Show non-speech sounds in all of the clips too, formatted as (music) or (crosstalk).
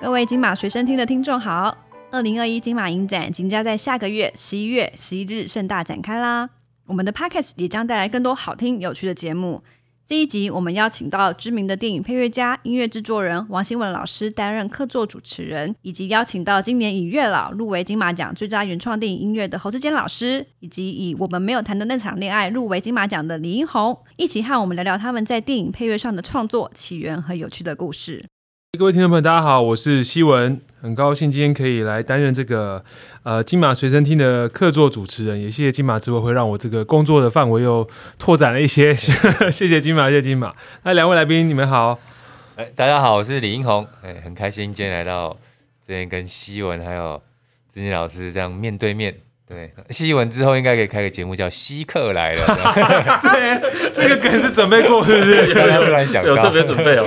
各位金马学生厅的听众好，二零二一金马影展即将在下个月十一月十一日盛大展开啦。我们的 Podcast 也将带来更多好听有趣的节目。这一集我们邀请到知名的电影配乐家、音乐制作人王新文老师担任客座主持人，以及邀请到今年以月老入围金马奖最佳原创电影音乐的侯志坚老师，以及以我们没有谈的那场恋爱入围金马奖的李英宏，一起和我们聊聊他们在电影配乐上的创作起源和有趣的故事。各位听众朋友，大家好，我是希文，很高兴今天可以来担任这个呃金马随身听的客座主持人，也谢谢金马之会会让我这个工作的范围又拓展了一些，(laughs) (laughs) 谢谢金马，谢谢金马。那两位来宾，你们好。哎，大家好，我是李英宏，哎，很开心今天来到这边跟希文还有志金老师这样面对面。对，吸完之后应该可以开个节目叫《稀客来了》。对，(laughs) 这个梗是准备过是不是？(laughs) 突然想有特别准备哦。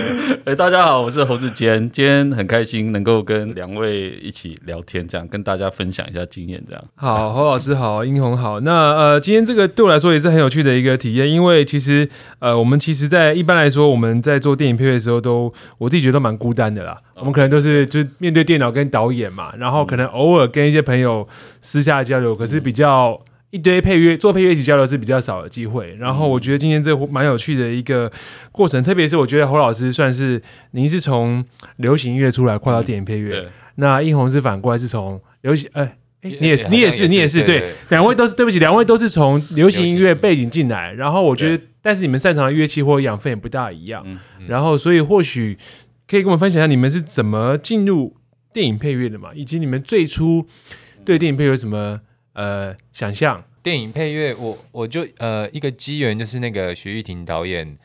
(laughs) 哎，大家好，我是侯志坚，今天很开心能够跟两位一起聊天，这样跟大家分享一下经验，这样。好，侯老师好，英红好。那呃，今天这个对我来说也是很有趣的一个体验，因为其实呃，我们其实，在一般来说，我们在做电影配乐的时候，都我自己觉得都蛮孤单的啦。我们可能都是就面对电脑跟导演嘛，然后可能偶尔跟一些朋友私下交流，可是比较一堆配乐做配乐一起交流是比较少的机会。然后我觉得今天这蛮有趣的一个过程，特别是我觉得侯老师算是您是从流行音乐出来跨到电影配乐，那殷红是反过来是从流行哎你也是你也是你也是对，两位都是对不起，两位都是从流行音乐背景进来，然后我觉得但是你们擅长的乐器或养分也不大一样，然后所以或许。可以跟我们分享一下你们是怎么进入电影配乐的嘛？以及你们最初对电影配乐有什么呃想象？电影配乐，我我就呃一个机缘，就是那个徐玉婷导演，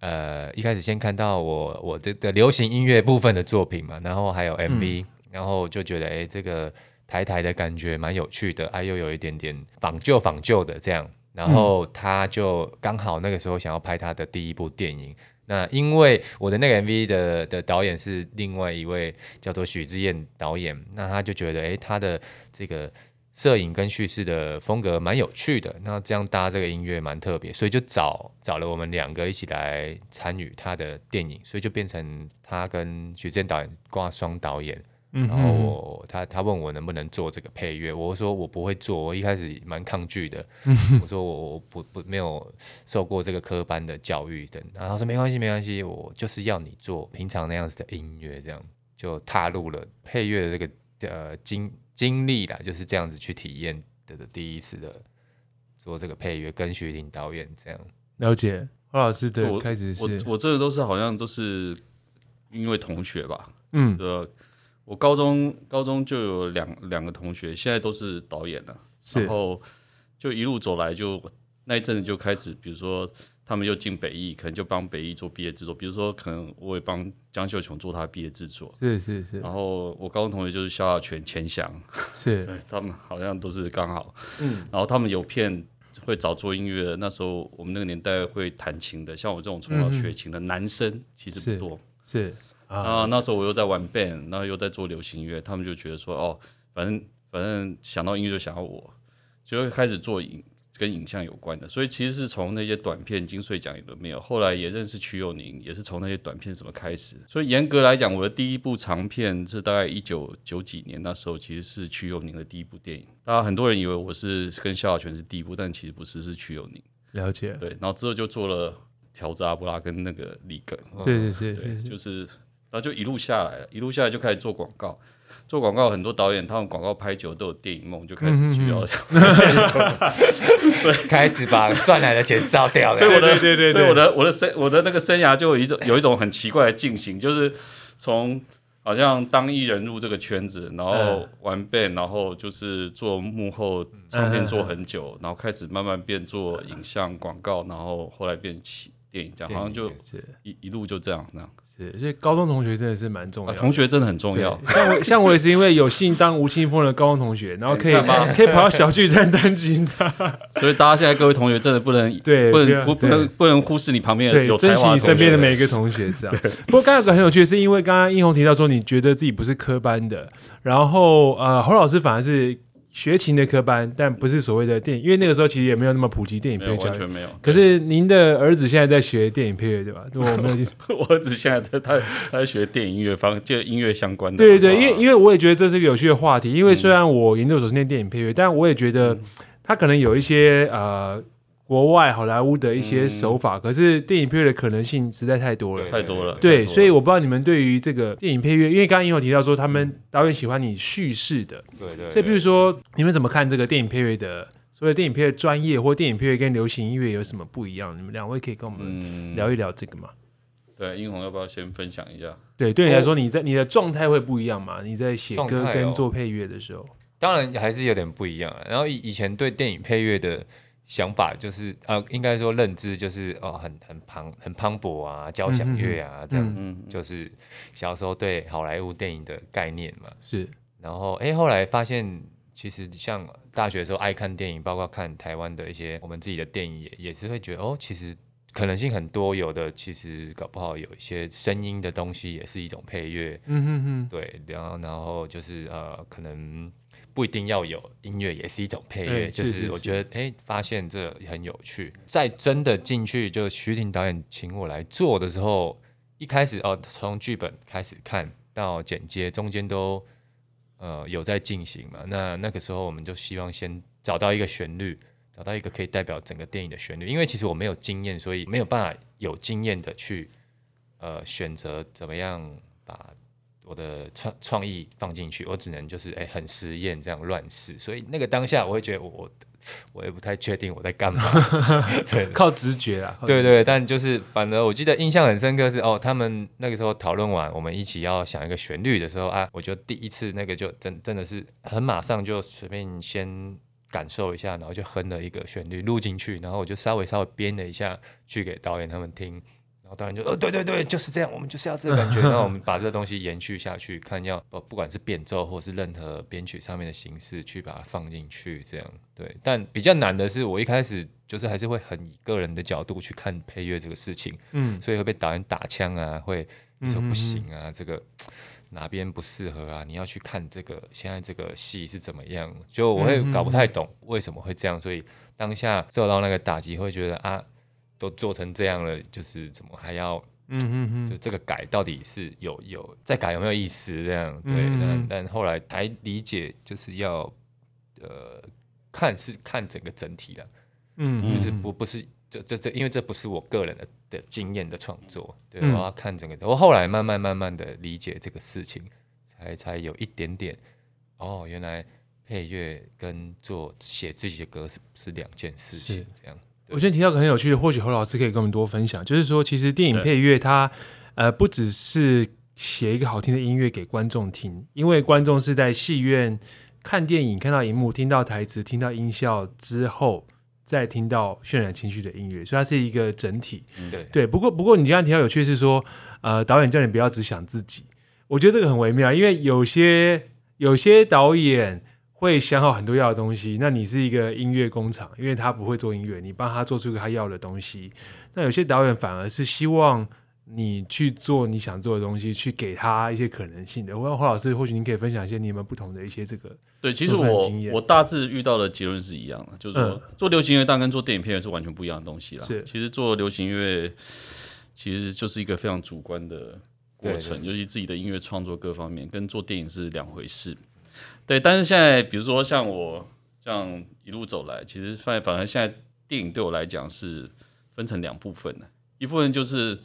呃一开始先看到我我这个流行音乐部分的作品嘛，然后还有 MV，然后就觉得哎这个台台的感觉蛮有趣的，啊又有一点点仿旧仿旧的这样，然后他就刚好那个时候想要拍他的第一部电影。那因为我的那个 MV 的的导演是另外一位叫做许志燕导演，那他就觉得哎，他的这个摄影跟叙事的风格蛮有趣的，那这样搭这个音乐蛮特别，所以就找找了我们两个一起来参与他的电影，所以就变成他跟许志燕导演挂双导演。然后我他他问我能不能做这个配乐，我说我不会做，我一开始蛮抗拒的。我说我我不不没有受过这个科班的教育等，然后他说没关系没关系，我就是要你做平常那样子的音乐，这样就踏入了配乐的这个呃经经历啦，就是这样子去体验的的第一次的做这个配乐，跟徐婷导演这样了解何老师的开始是，我我这个都是好像都是因为同学吧，嗯。我高中高中就有两两个同学，现在都是导演了，然后就一路走来，就那一阵子就开始，比如说他们又进北艺，可能就帮北艺做毕业制作，比如说可能我也帮江秀琼做他毕业制作，是是是。然后我高中同学就是萧亚全、钱翔，是。(laughs) 他们好像都是刚好，嗯。然后他们有片会找做音乐，那时候我们那个年代会弹琴的，像我这种从小学琴的男生其实不多，是。啊，那时候我又在玩 band，然后又在做流行音乐，他们就觉得说，哦，反正反正想到音乐就想到我，就会开始做影跟影像有关的。所以其实是从那些短片金穗奖也都没有，后来也认识曲友宁，也是从那些短片怎么开始。所以严格来讲，我的第一部长片是大概一九九几年那时候，其实是曲友宁的第一部电影。大家很多人以为我是跟萧亚全是第一部，但其实不是，是曲友宁。了解。对，然后之后就做了调子阿布拉跟那个里根。是是是，就是。然后就一路下来了，一路下来就开始做广告。做广告很多导演，他们广告拍久都有电影梦，就开始需要，所以 (laughs) 开始把赚来的钱烧掉了。所以我的对对，所以我的我的生我的那个生涯就有一种有一种很奇怪的进行，就是从好像当艺人入这个圈子，然后玩 band，然后就是做幕后唱片做很久，然后开始慢慢变做影像广告，然后后来变起。电影这样好像就一一路就这样那样，是所以高中同学真的是蛮重要，同学真的很重要。像我 (laughs) 像我也是因为有幸当吴青峰的高中同学，然后可以 (laughs) 可以跑到小巨蛋当吉他，(laughs) 所以大家现在各位同学真的不能对不能不不能不能忽视你旁边有珍惜你身边的每一个同学这样。不过刚刚有个很有趣的是，因为刚刚英红提到说你觉得自己不是科班的，然后呃侯老师反而是学琴的科班，但不是所谓的电影，因为那个时候其实也没有那么普及电影配乐教育。完全没有。可是您的儿子现在在学电影配乐，对吧？(laughs) 我没有。我儿子现在他他他在学电影音乐方，就音乐相关的。对对对，因因为我也觉得这是个有趣的话题。因为虽然我研究所是念电影配乐，但我也觉得他可能有一些呃国外好莱坞的一些手法，可是电影配乐的可能性实在太多了。太多了。对，所以我不知道你们对于这个电影配乐，因为刚刚也有提到说他们导演喜欢你叙事的，对对，所以比如说你们怎么看这个电影配乐的？所以电影配乐专业或电影配乐跟流行音乐有什么不一样？你们两位可以跟我们嗯，聊一聊这个吗？对，英红要不要先分享一下？对，对你来说，你在你的状态会不一样嘛？你在写歌跟做配乐的时候，当然还是有点不一样啊。然后以以前对电影配乐的想法就是，呃，应该说认知就是，哦，很很磅很磅礴啊，交响乐啊，这样，嗯，就是小时候对好莱坞电影的概念嘛。是。然后，哎，后来发现，其实像大学的时候爱看电影，包括看台湾的一些我们自己的电影，也也是会觉得，哦，其实可能性很多，有的其实搞不好有一些声音的东西也是一种配乐，嗯哼哼，对，然后然后就是呃，可能不一定要有音乐，也是一种配乐。哎就是我觉得，哎，发现这很有趣。在真的进去，就徐婷导演请我来做的时候，一开始哦，从剧本开始看到剪接，中间都呃有在进行嘛。那那个时候我们就希望先找到一个旋律。找到一个可以代表整个电影的旋律，因为其实我没有经验，所以没有办法有经验的去呃选择怎么样把我的创创意放进去，我只能就是哎、很实验这样乱试，所以那个当下我会觉得我我我也不太确定我在干嘛，(laughs) 对。靠直觉啊，对对，但就是反而我记得印象很深刻是哦，他们那个时候讨论完，我们一起要想一个旋律的时候啊，我就第一次那个就真真的是很马上就随便先感受一下，然后就哼了一个旋律录进去，然后我就稍微稍微编了一下去给导演他们听。然后导演就哦对对对就是这样，我们就是要这个感觉，(laughs) 那我们把这个东西延续下去，看要呃不管是变奏或是任何编曲上面的形式去把它放进去，这样对。但比较难的是，我一开始就是还是会很以个人的角度去看配乐这个事情，嗯所以会被导演打枪啊，会说嗯不行啊，这个哪边不适合啊，你要去看这个现在这个戏是怎么样，就我会搞不太懂为什么会这样，所以当下受到那个打击，会觉得啊，都做成这样了，就是怎么还要嗯嗯嗯，就这个改到底是有有再改有没有意思这样？对，嗯但但后来才理解，就是要呃看是看整个整体的，嗯，就是不不是这这这，因为这不是我个人的的经验的创作，对，嗯我要看整个。我后来慢慢慢慢的理解这个事情，才才有一点点哦，原来配乐跟做写自己的歌是是两件事情，这样。我觉得提到个很有趣的，或许侯老师可以跟我们多分享，就是说，其实电影配乐它呃不只是写一个好听的音乐给观众听，因为观众是在戏院看电影、看到荧幕、听到台词、听到音效之后，再听到渲染情绪的音乐，所以它是一个整体。对对，不过不过你刚刚提到有趣是说，呃，导演叫你不要只想自己，我觉得这个很微妙，因为有些有些导演会想好很多要的东西，那你是一个音乐工厂，因为他不会做音乐，你帮他做出他要的东西。那有些导演反而是希望你去做你想做的东西，去给他一些可能性的。我黄老师，或许您可以分享一些你们不同的一些这个，对，其实我我大致遇到的结论是一样的，就是说、嗯做流行乐当然跟做电影片是完全不一样的东西啦。是其实做流行乐其实就是一个非常主观的过程，尤其自己的音乐创作各方面，跟做电影是两回事。对，但是现在比如说像我这样一路走来，其实发现反而现在电影对我来讲是分成两部分的，一部分就是。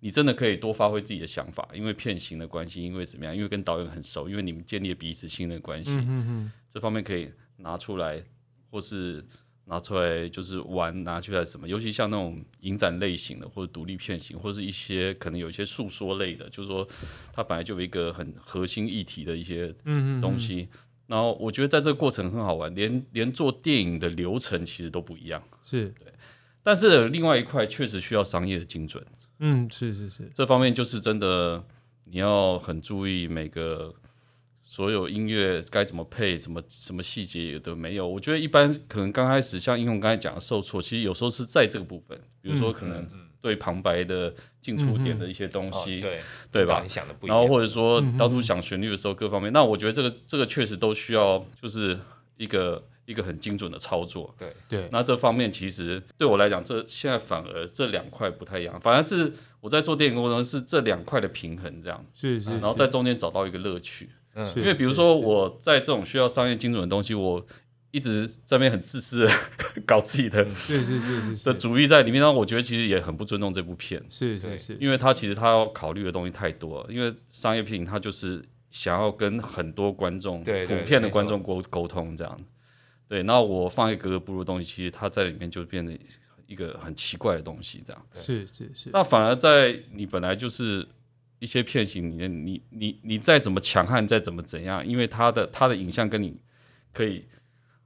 你真的可以多发挥自己的想法，因为片型的关系，因为怎么样？因为跟导演很熟，因为你们建立了彼此信任关系。嗯嗯这方面可以拿出来，或是拿出来就是玩，拿出来什么？尤其像那种影展类型的，或者独立片型，或者是一些可能有一些诉说类的，就是说它本来就有一个很核心议题的一些嗯东西。然后我觉得在这个过程很好玩，连连做电影的流程其实都不一样。是对，但是另外一块确实需要商业的精准，嗯是是是，这方面就是真的你要很注意每个所有音乐该怎么配，什么什么细节也都没有。我觉得一般可能刚开始像英雄刚才讲的受挫，其实有时候是在这个部分，比如说可能对旁白的进出点的一些东西，哦对对吧跟导演想的不一样，然后或者说当初想旋律的时候各方面，那我觉得这个这个确实都需要就是一个一个很精准的操作。对，那这方面其实对我来讲，这现在反而这两块不太一样，反而是我在做电影过程中是这两块的平衡这样，是是，然后在中间找到一个乐趣。嗯。因为比如说我在这种需要商业精准的东西，我一直在那边很自私的搞自己的是是是是的主意在里面，然后我觉得其实也很不尊重这部片，对是是是，因为他其实他要考虑的东西太多了，因为商业片它就是想要跟很多观众、普遍的观众沟沟通这样。对，那我放一个格格不入的东西，其实它在里面就变得一个很奇怪的东西这样。是是是，那反而在你本来就是一些片型里面，你你你再怎么强悍，再怎么怎样，因为他的他的影像跟你可以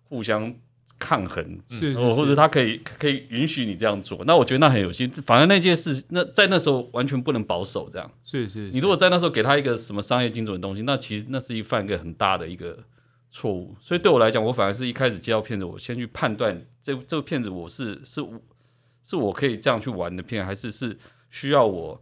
互相抗衡，是是哦或者是它可以可以允许你这样做，那我觉得那很有心。反而那件事，那在那时候完全不能保守这样。是是，你如果在那时候给他一个什么商业精准的东西，那其实那是一犯一个很大的一个错误。所以对我来讲，我反而是一开始接到片子，我先去判断这这个片子我是是是我可以这样去玩的片，还是是需要我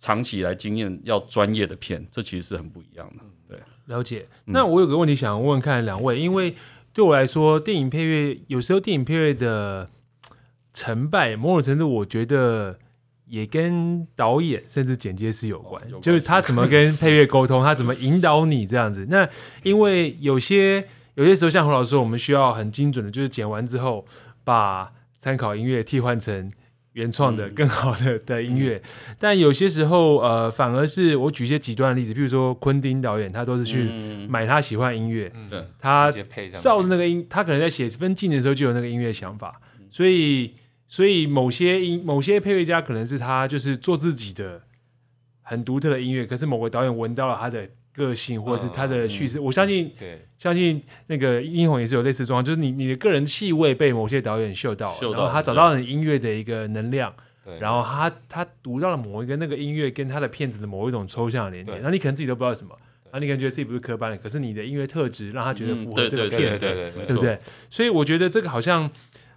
长期以来经验要专业的片，这其实是很不一样的。对，了解。那我有个问题想问问看两位，因为对我来说，电影配乐有时候电影配乐的成败，某种程度我觉得也跟导演甚至剪接师有关，哦有关就是他怎么跟配乐沟通，他怎么引导你这样子。那因为有些有些时候，像胡老师说，我们需要很精准的，就是剪完之后把参考音乐替换成。原创的嗯。更好的 (laughs) 的音乐，但有些时候，呃，反而是我举一些极端的例子，比如说昆汀导演，他都是去嗯，买他喜欢的音乐，对，他照着那个音，他可能在写分镜的时候就有那个音乐想法，所以所以某些音某些配乐家可能是他就是做自己的很独特的音乐，可是某个导演闻到了他的个性或者是他的叙事，我相信对相信那个英红也是有类似的状况，就是你你的个人气味被某些导演嗅到了，嗅到然后他找到了你音乐的一个能量，然后他他读到了某一个那个音乐跟他的片子的某一种抽象的连接，对然后你可能自己都不知道什么，然后你可能觉得自己不是科班的，可是你的音乐特质让他觉得符合这个片子，对不对？所以我觉得这个好像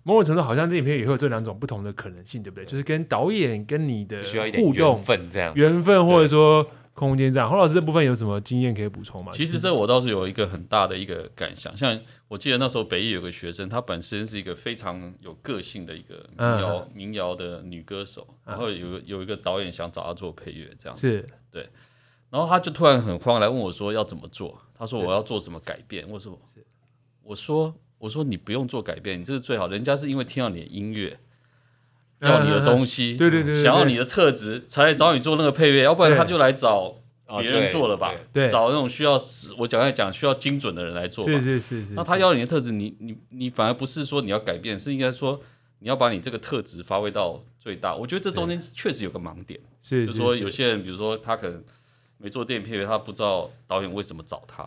某种程度好像这影片也会有这两种不同的可能性，对不对？就是跟导演跟你的互动、分这样。缘分，或者说空间这样。侯老师这部分有什么经验可以补充吗？其实这我倒是有一个很大的一个感想，像我记得那时候北艺有个学生，她本身是一个非常有个性的一个民谣、民谣的女歌手，然后有有一个导演想找她做配乐这样子，对然后她就突然很慌来问我说要怎么做，她说我要做什么改变，我说？我说我说你不用做改变，你这是最好，人家是因为听到你的音乐。要你的东西，对对对想要你的特质，才来找你做那个配乐，要不然他就来找哦别人做了吧？对找那种需要我讲来讲需要精准的人来做吧。是是是是，那他要你的特质，你你你反而不是说你要改变，是应该说你要把你这个特质发挥到最大。我觉得这中间确实有个盲点，是就是说有些人，比如说他可能没做电影配乐，他不知道导演为什么找他，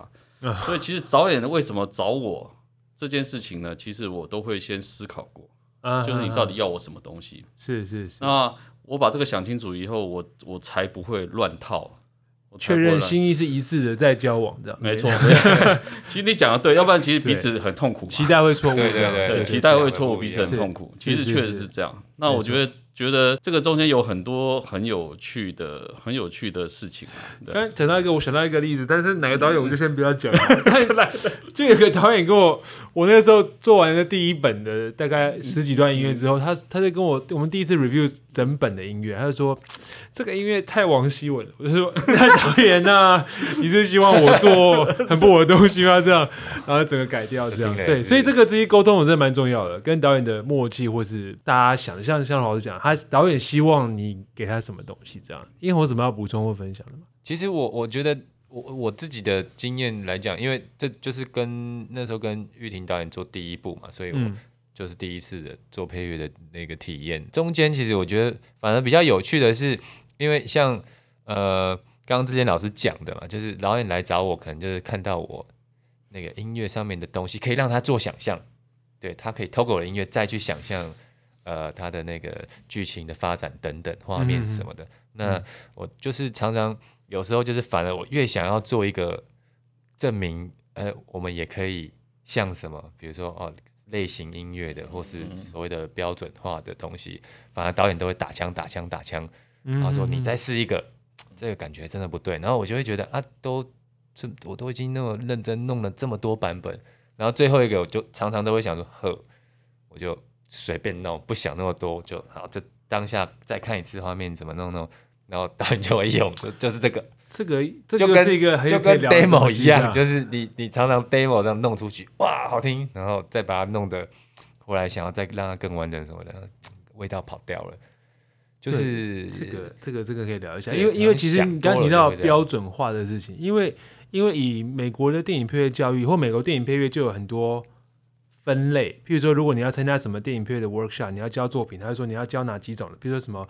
啊 (laughs) 所以其实导演为什么找我这件事情呢？其实我都会先思考过，啊就是你到底要我什么东西。是是是，那我把这个想清楚以后，我我才不会乱套，我确认心意是一致的，在交往这样，没错。其实你讲的对，要不然其实彼此很痛苦。期待会错误对这样，对对，期待会错误，彼此很痛苦。其实确实是是这样。那我觉得觉得这个中间有很多很有趣的、很有趣的事情刚讲到一个，我想到一个例子，但是哪个导演我就先不要讲了。(laughs) 但就有个导演跟我，我那时候做完了第一本的大概十几段音乐之后，他他就跟我，我们第一次 review 整本的音乐，他就说这个音乐太王希文了。我就说那导演呐、(laughs) 你是希望我做很不我的东西吗？这样，然后整个改掉这样。(laughs) 对，所以这个这些沟通我真的蛮重要的，跟导演的默契，或是大家想的，像像老师讲，他导演希望你给他什么东西，这样。因为我有什么要补充或分享的吗？其实我我觉得我我自己的经验来讲，因为这就是跟那时候跟玉婷导演做第一部嘛，所以我嗯就是第一次的做配乐的那个体验。中间其实我觉得反而比较有趣的是，因为像呃刚刚之前老师讲的嘛，就是导演来找我，可能就是看到我那个音乐上面的东西，可以让他做想象，对他可以透过我的音乐再去想象。呃，他的那个剧情的发展等等，画面什么的，那我就是常常有时候就是反而我越想要做一个证明，呃，我们也可以像什么，比如说哦类型音乐的，或是所谓的标准化的东西，反而导演都会打枪打枪打枪，嗯然后说你再试一个，这个感觉真的不对，然后我就会觉得啊，都这我都已经那么认真弄了这么多版本，然后最后一个我就常常都会想说，呵，我就随便弄，不想那么多，就好，就当下再看一次画面怎么弄弄，然后导演就会用，(laughs) 就就是这个，这个这就跟个是一个很就跟 demo 一样，啊就是你你常常 demo 这样弄出去，哇，好听，然后再把它弄得后来想要再让它更完整什么的，味道跑掉了，就是这个这个这个可以聊一下，因为因为其实你刚刚提到标准化的事情，因为因为以美国的电影配乐教育或美国电影配乐就有很多分类，譬如说如果你要参加什么电影配乐的 workshop，你要教作品，他就说你要教哪几种的，比如说什么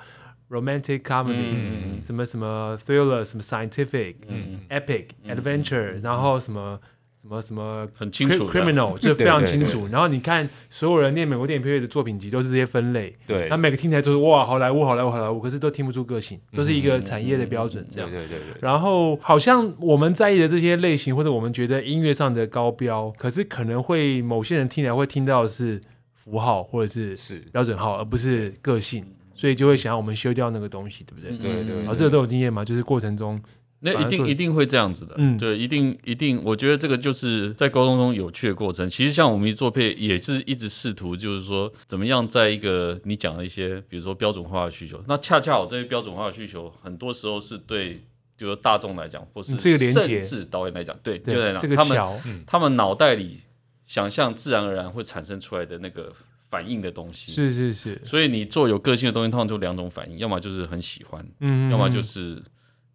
romantic comedy，、嗯什么什么 thriller，什么 scientific、嗯 epic、adventure，然后什么什么什么很清楚 criminal，就非常对对清楚。然后你看所有人念美国电影配乐的作品集都是这些分类，对那每个听起来都是哇好莱坞好莱坞好莱坞，可是都听不出个性，都是一个产业的标准这对样。对对对，然后好像我们在意的这些类型，或者我们觉得音乐上的高标，可是可能会某些人听起来会听到的是符号或者是是，标准号，而不是个性，所以就会想要我们修掉那个东西，对不对？对对老师有这种经验吗？就是过程中，那一定一定会这样子的，嗯。对，一定一定，我觉得这个就是在沟通中有趣的过程。其实像我们一做配，也是一直试图，就是说怎么样在一个你讲的一些，比如说标准化的需求，那恰恰好这些标准化的需求，很多时候是对，就是说大众来讲，或是甚至导演来讲，对，对就在讲这个他们桥，他们脑袋里想象自然而然会产生出来的那个反应的东西。是是是，所以你做有个性的东西，通常就两种反应，要么就是很喜欢，嗯，要么就是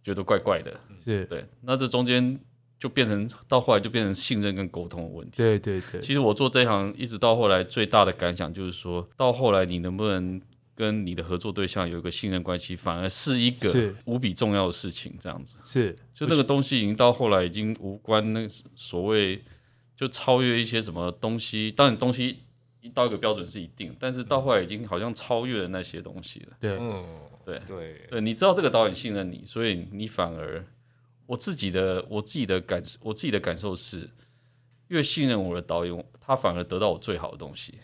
觉得怪怪的。是，对，那这中间就变成到后来就变成信任跟沟通的问题。对对对，其实我做这一行一直到后来最大的感想就是说，到后来你能不能跟你的合作对象有一个信任关系，反而是一个无比重要的事情。这样子，是就那个东西已经到后来已经无关那所谓就超越一些什么东西。当然东西一到一个标准是一定，但是到后来已经好像超越了那些东西了。对，嗯，对。对，对，你知道这个导演信任你，所以你反而我自己的我自己的感我自己的感受是，越信任我的导演，他反而得到我最好的东西。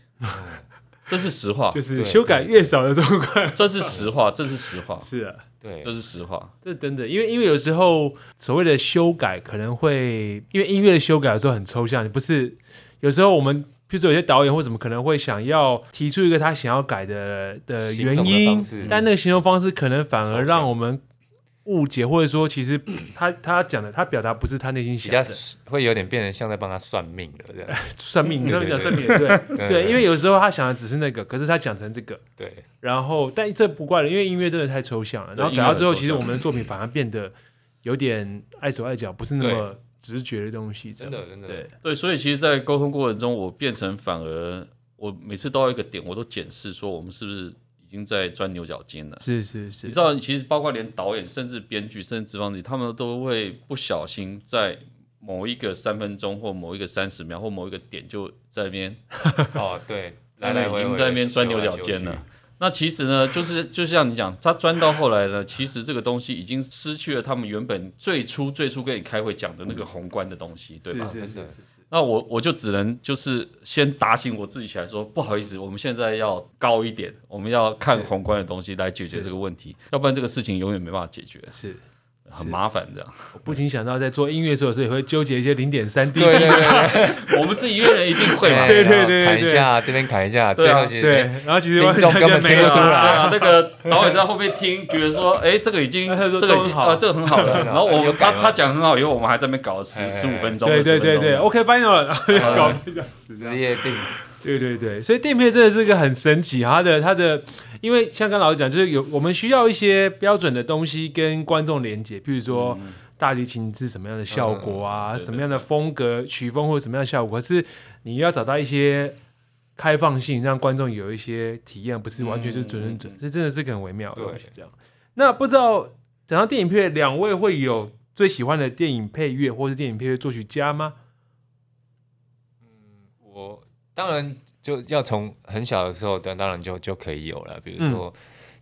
这是实话，就是修改越少的状况，这是实话，这是实话，是啊。对。这，是实话。这等等，因为因为有时候所谓的修改可能会，因为音乐的修改有时候很抽象，你不是有时候我们，譬如说有些导演或什么可能会想要提出一个他想要改的的原因但那个形容方式可能反而让我们误解，或者说其实他他讲的他表达不是他内心想的，会有点变成像在帮他算命了这样。算命，你算命讲算命，对对对，因为有时候他想的只是那个，可是他讲成这个，对，然后，但这不怪了，因为音乐真的太抽象了。然后改到最后，其实我们的作品反而变得有点碍手碍脚，不是那么直觉的东西。真的真的对，对，所以其实，在沟通过程中，我变成反而我每次到一个点，我都检视说我们是不是已经在钻牛角尖了。是是是你知，道，其实包括连导演、甚至编剧、甚至制方自己，他们都会不小心在某一个三分钟或某一个三十秒或某一个点就在那边哦，对，(laughs) 来来回回经在那边钻牛角尖了。那其实呢，就是就像你讲，他钻到后来呢，其实这个东西已经失去了他们原本最初最初跟你开会讲的那个宏观的东西，对吧？是是是是，那我我就只能就是先打醒我自己起来说，不好意思，我们现在要高一点，我们要看宏观的东西来解决这个问题，要不然这个事情永远没办法解决，是。很麻烦这样。我不禁想到，在做音乐的时候，有时候也会纠结一些零点三 D。对对对 (laughs) 我们自己乐人一定会嘛，对对对对对。砍一下这边砍一下，对啊最后其实对，然后其实听众根本没有。听不出来。对啊。啊，那个导演在后面听，觉得说，哎，这个已经，这个已经啊，这个很好了。(laughs) 然后我他他讲很好以后，我们还在那边搞十哎十五分钟，对对20分钟对对，OK final 了，然后就搞一个小时这样。职业病，对对对，所以垫片真的是一个很神奇，它的它的，因为像刚老师讲，就是有我们需要一些标准的东西跟观众连接，比如说大提琴是什么样的效果啊，什么样的风格曲风或者什么样的效果，可是你要找到一些开放性，让观众有一些体验，不是完全就是准准准，这真的是个很微妙的东西。这样，那不知道讲到电影配乐，两位会有最喜欢的电影配乐或是电影配乐作曲家吗？嗯我当然就要从很小的时候，当当然就就可以有了，比如说。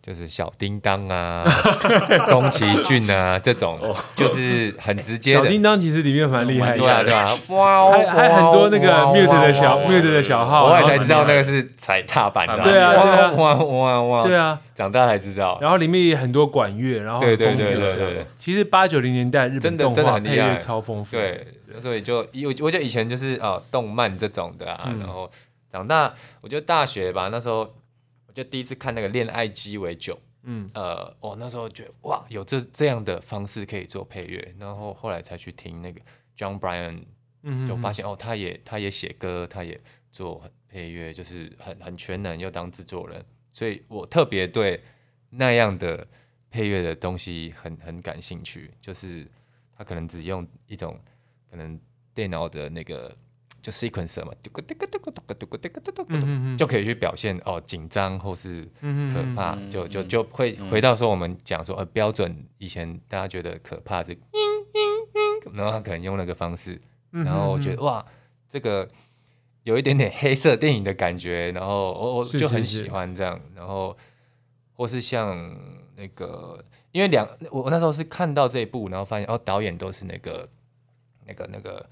就是小叮当啊、(laughs) 宫崎骏啊这种，就是很直接的。小叮当其实里面蛮厉害的，对啊，对啊，哇，还还很多那个哇 mute 的小哇哇 mute 的小号，我后来才知道那个是踩踏板的。对啊对啊哇哇哇！对，啊，长大才知道。然后里面也很多管乐，然后很对对对对对对。其实八九零年代日本动真的很厉害。画配乐超丰富，对，所以就我我觉得以前就是哦动漫这种的啊，嗯。然后长大，我觉得大学吧，那时候我就第一次看那个恋爱鸡尾酒，嗯。呃，我那时候觉得哇，有这这样的方式可以做配乐，然后后来才去听那个 John Bryan，嗯，就发现哦，他也他也写歌，他也做配乐，就是很很全能，又当制作人，所以我特别对那样的配乐的东西很很感兴趣，就是他可能只用一种可能电脑的那个就 sequencer 嘛，嗯就可以去表现哦紧张或是可嗯怕，嗯就就嗯就会嗯。回到说我们讲说呃标准以前大家觉得可怕是，然后他可能用那个方式，嗯然后我觉得哇，这个有一点点黑色电影的感觉，然后我我就很喜欢这样，然后或是像那个，因为两我我那时候是看到这一部，然后发现哦导演都是那个那个那个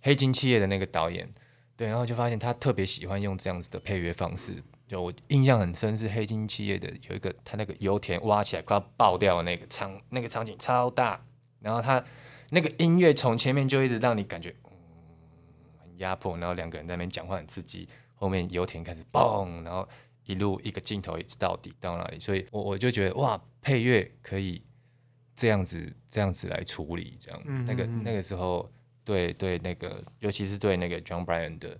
黑金企业的那个导演，对，然后就发现他特别喜欢用这样子的配乐方式。就我印象很深是黑金企业的有一个他那个油田挖起来快要爆掉的那个场那个场景超大，然后他那个音乐从前面就一直让你感觉嗯很压迫，然后两个人在那边讲话很刺激，后面油田开始嘣，然后一路一个镜头一直到底到那里，所以我我就觉得哇，配乐可以这样子这样子来处理，这样、嗯嗯嗯。那个那个时候对对那个尤其是对那个 John Bryan 的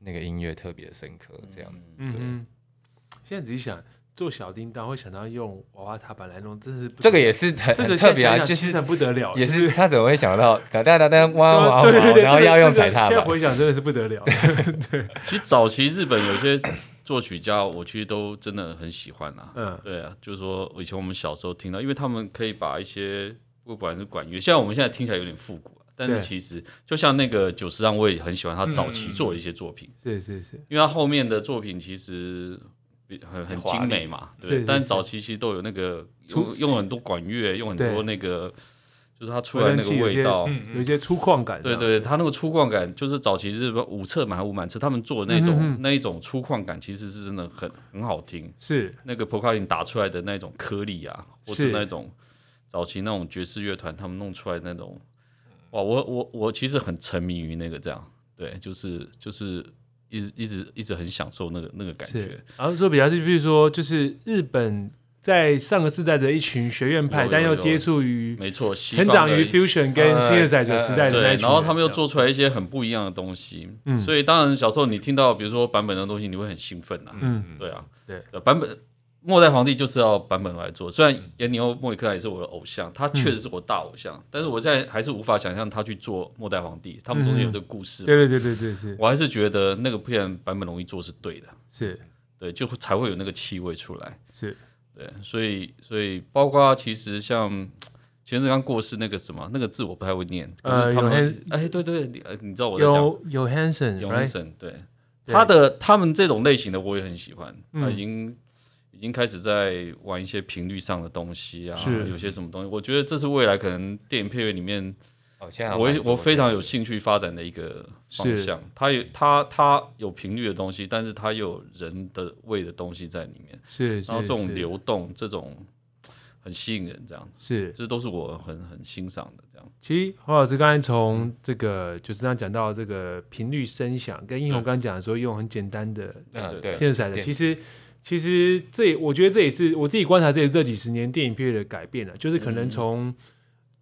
那个音乐特别深刻，这样嗯。嗯，现在仔细想，做小叮当会想到用娃娃踏板来弄，真是这个也是很这个很特别啊，就是想其实很不得了，也是他怎么会想到哒哒哒哒 (laughs) 哇哇哇，然后要用踩踏板，现在回想真的是不得了，(laughs) 对。其实早期日本有些作曲家，我其实都真的很喜欢啊。嗯。对啊，就是说以前我们小时候听到，因为他们可以把一些不管是管乐，像我们现在听起来有点复古啊，但是其实就像那个久石让，我也很喜欢他早期做的一些作品，是是是，因为他后面的作品其实很很精美嘛，对但是早期其实都有那个用用很多管乐，用很多那个就是它出来那个味道。有一些粗犷感，对，对，它那个粗犷感，就是早期日本五侧满还五满侧，他们做的那种、嗯哼哼那一种粗犷感，其实是真的很很好听。是。那个 percussion 打出来的那种颗粒啊，或是是。那种早期那种爵士乐团他们弄出来的那种，哇，我我我其实很沉迷于那个这样，对，就是就是一直一直一直很享受那个那个感觉。是。，然后说比较是，比如说就是日本在上个世代的一群学院派，有有有但又接触于没错，成长于 fusion 跟呃 synthesizer 时代的那对，一群，然后他们又做出来一些很不一样的东西，嗯。所以当然小时候你听到比如说版本的东西，你会很兴奋呐、嗯。对啊，对。呃，版本末代皇帝就是要版本来做，虽然延尼欧莫里克也是我的偶像，他确实是我大偶像，但是我现在还是无法想象他去做末代皇帝，他们中间有这个故事，对对对对对是。我还是觉得那个片版本容易做是对的，是。对，就会才会有那个气味出来，是。对，所以所以包括其实像 (tsk) 前阵子刚过世那个什么那个字我不太会念，可呃他们有黑哎对对，你呃你知道我在讲有有 Hanson 有 Hanson，，对。对。他的他们这种类型的我也很喜欢，嗯。他已经已经开始在玩一些频率上的东西啊，是。有些什么东西，我觉得这是未来可能电影配乐里面哦，现在我我非常有兴趣发展的一个方向。它有它它有频率的东西，但是它又有人的味的东西在里面，是，然后这种流动，这种很吸引人，这样，是。这都是我很很欣赏的这样。其实黄老师刚才从这个就是刚刚讲到这个频率声响，跟英红对。刚刚讲的时候用很简单的嗯对现在的，对其实其实这也我觉得这也是我自己观察，这也是这几十年电影配乐的改变了，就是可能从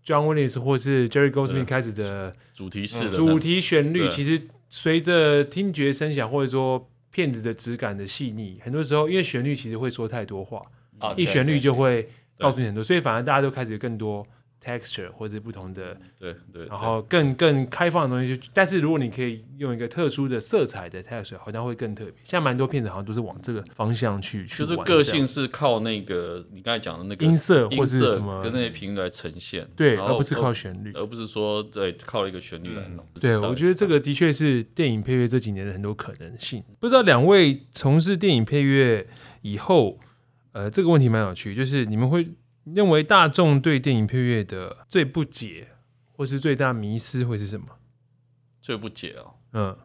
John Williams 或是 Jerry Goldsmith 对。开始的主题式的主题旋律，其实随着听觉声响或者说片子的质感的细腻，很多时候因为旋律其实会说太多话，啊一旋律就会告诉你很多，所以反而大家都开始有更多 texture 或者不同的。对对，然后更更开放的东西就，但是如果你可以用一个特殊的色彩的 texture，好像会更特别。现在蛮多片子好像都是往这个方向去去就是个性是靠那个你刚才讲的那个音色或是什么跟那些频率来呈现，对，而不是靠旋律。而不是说对靠一个旋律来弄。对，我觉得这个的确是电影配乐这几年的很多可能性。不知道两位从事电影配乐以后，呃，这个问题蛮有趣，就是你们会认为大众对电影配乐的最不解或是最大迷思会是什么？最不解哦。嗯，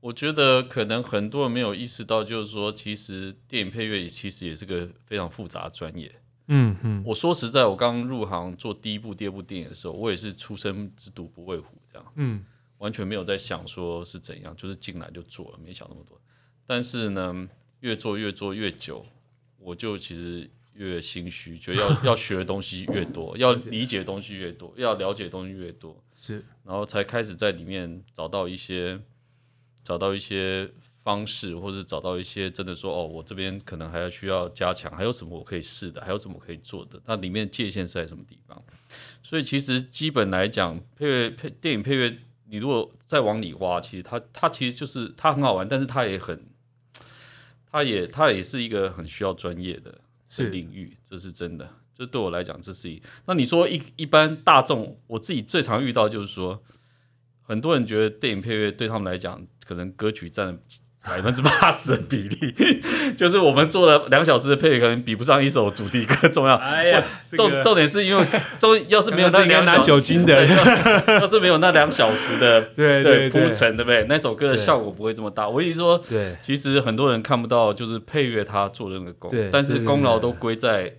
我觉得可能很多人没有意识到，就是说，其实电影配乐也其实也是个非常复杂的专业。嗯嗯，我说实在，我刚入行做第一部、第二部电影的时候，我也是初生之犊不畏虎，这样，嗯，完全没有在想说是怎样，就是进来就做了，没想那么多。但是呢，越做越做越久，我就其实越心虚，觉得要 (laughs) 要学的东西越多，要理解的东西越多，要了解的东西越多，是，然后才开始在里面找到一些找到一些方式，或者找到一些真的说哦，我这边可能还要需要加强，还有什么我可以试的，还有什么我可以做的，那里面界限是在什么地方？所以其实基本来讲，配乐配电影配乐，你如果再往里挖，其实它它其实就是它很好玩，但是它也很，它也它也是一个很需要专业的是领域，这是真的。这对我来讲，这是一。那你说一一般大众，我自己最常遇到就是说，很多人觉得电影配乐对他们来讲，可能歌曲占了百分之八十的比例，(laughs) 就是我们做了两小时的配乐，可能比不上一首主题歌重要。哎呀，重重点是因为 (laughs) 重要是没有那拿两小酒精的，要 (laughs) 是没有那两小时的对对对铺陈，对不对？那首歌的效果不会这么大。我意思说，对，其实很多人看不到，就是配乐他做的那个功对，但是功劳都归在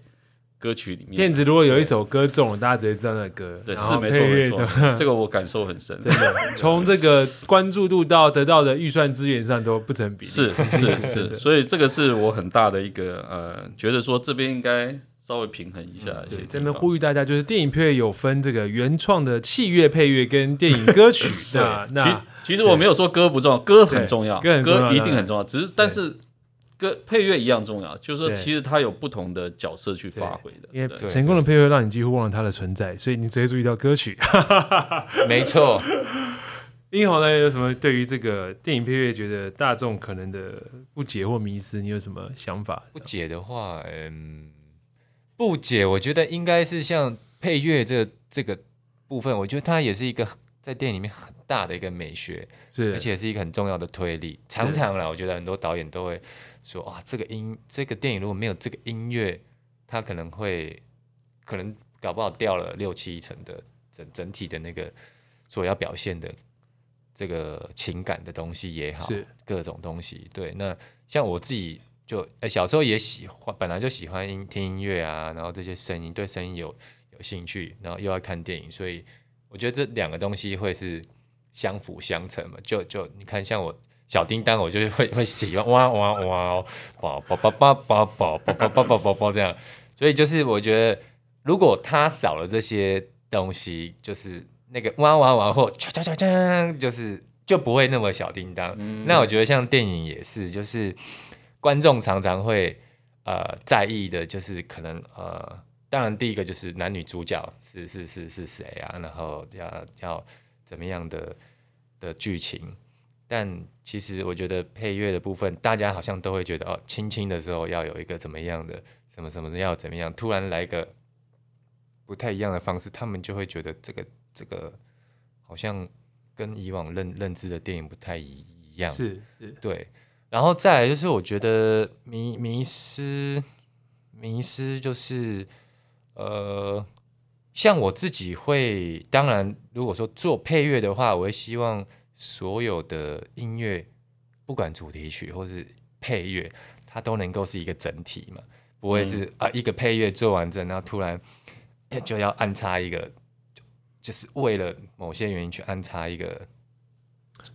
歌曲里面骗。子如果有一首歌中了，大家直接知道那歌，对，是没错没错 (laughs) 这个我感受很深。真的从这个关注度到得到的预算资源上都不成比例，是是 (laughs) 是，所以这个是我很大的一个呃，觉得说这边应该稍微平衡一下一些对，这边。呼吁大家，就是电影配乐有分这个原创的器乐配乐跟电影歌曲 (laughs) 对的，，其其实我没有说歌不重要，歌很重要，歌很重要一定很重要。只是但是歌配乐一样重要，就是说其实它有不同的角色去发挥的。因为成功的配乐让你几乎忘了它的存在，所以你直接注意到歌曲。(laughs) 没错，(laughs) 英豪呢，有什么对于这个电影配乐觉得大众可能的不解或迷思，你有什么想法？不解的话，嗯，不解，我觉得应该是像配乐这这个部分，我觉得它也是一个在电影里面很大的一个美学，是，而且是一个很重要的推力。常常啦，我觉得很多导演都会说啊，这个音这个电影如果没有这个音乐，它可能会可能搞不好掉了六七成的整整体的那个所要表现的这个情感的东西也好，是各种东西。对，那像我自己就呃小时候也喜欢，本来就喜欢音听音乐啊，然后这些声音对声音有有兴趣，然后又要看电影，所以我觉得这两个东西会是相辅相成嘛。就就你看，像我小叮当，我就是会会喜欢哇哇哇哦，宝宝宝宝宝宝宝宝宝宝宝宝这样，所以就是我觉得，如果他少了这些东西，就是那个哇哇哇或锵锵锵锵，就是就不会那么小叮当。那我觉得像电影也是，就是观众常常会呃在意的，就是可能呃，当然第一个就是男女主角是是是是谁啊，然后要要怎么样的的剧情。但其实我觉得配乐的部分，大家好像都会觉得哦，亲亲的时候要有一个怎么样的什么什么的要怎么样，突然来个不太一样的方式，他们就会觉得这个这个好像跟以往认认知的电影不太一样。是是，对，然后再来就是我觉得迷迷失迷失就是呃，像我自己会，当然如果说做配乐的话，我会希望所有的音乐，不管主题曲或是配乐，它都能够是一个整体嘛，不会是、啊一个配乐做完之后，然后突然哎就要安插一个，就就是为了某些原因去安插一个。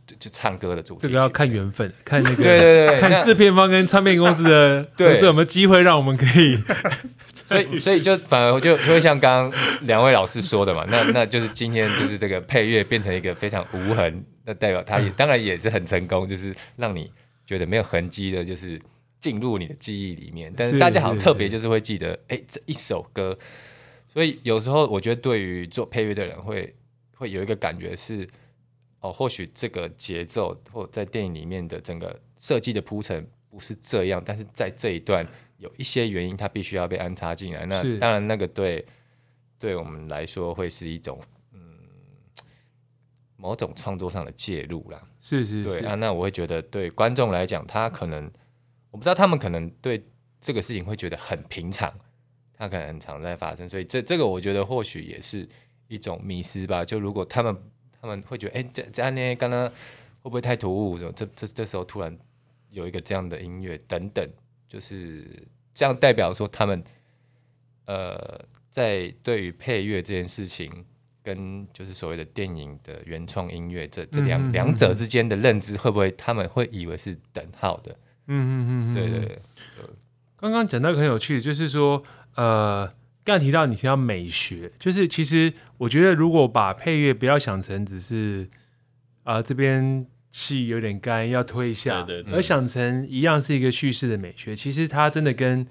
就就唱歌的主题，这个要看缘分，看那个 (laughs) 对对对，看制片方跟唱片公司的 (laughs) 对合作有没有机会让我们可以 (laughs) 所以，所以就反而就会像刚刚两位老师说的嘛，那那就是今天就是这个配乐变成一个非常无痕，那代表它也当然也是很成功，就是让你觉得没有痕迹的，就是进入你的记忆里面。但是是大家好像特别就是会记得，哎，这一首歌。所以有时候我觉得对于做配乐的人会会有一个感觉是，哦，或许这个节奏或在电影里面的整个设计的铺陈不是这样，但是在这一段有一些原因，它必须要被安插进来。那当然，那个对对我们来说会是一种嗯某种创作上的介入啦。是是是啊，那我会觉得对观众来讲，他可能我不知道他们可能对这个事情会觉得很平常，他可能很常在发生，所以这这个我觉得或许也是一种迷失吧。就如果他们他们会觉得，哎、这这样呢，刚刚会不会太突兀？这这这时候突然有一个这样的音乐等等，就是这样代表说他们呃在对于配乐这件事情。跟就是所谓的电影的原创音乐这这两嗯嗯嗯两者之间的认知，会不会他们会以为是等号的？嗯嗯嗯，对对对，刚刚讲到一个很有趣，就是说，呃，刚才提到你提到美学，就是其实我觉得如果把配乐不要想成只是啊、这边气有点干要推一下，对对对。而想成一样是一个叙事的美学，其实它真的跟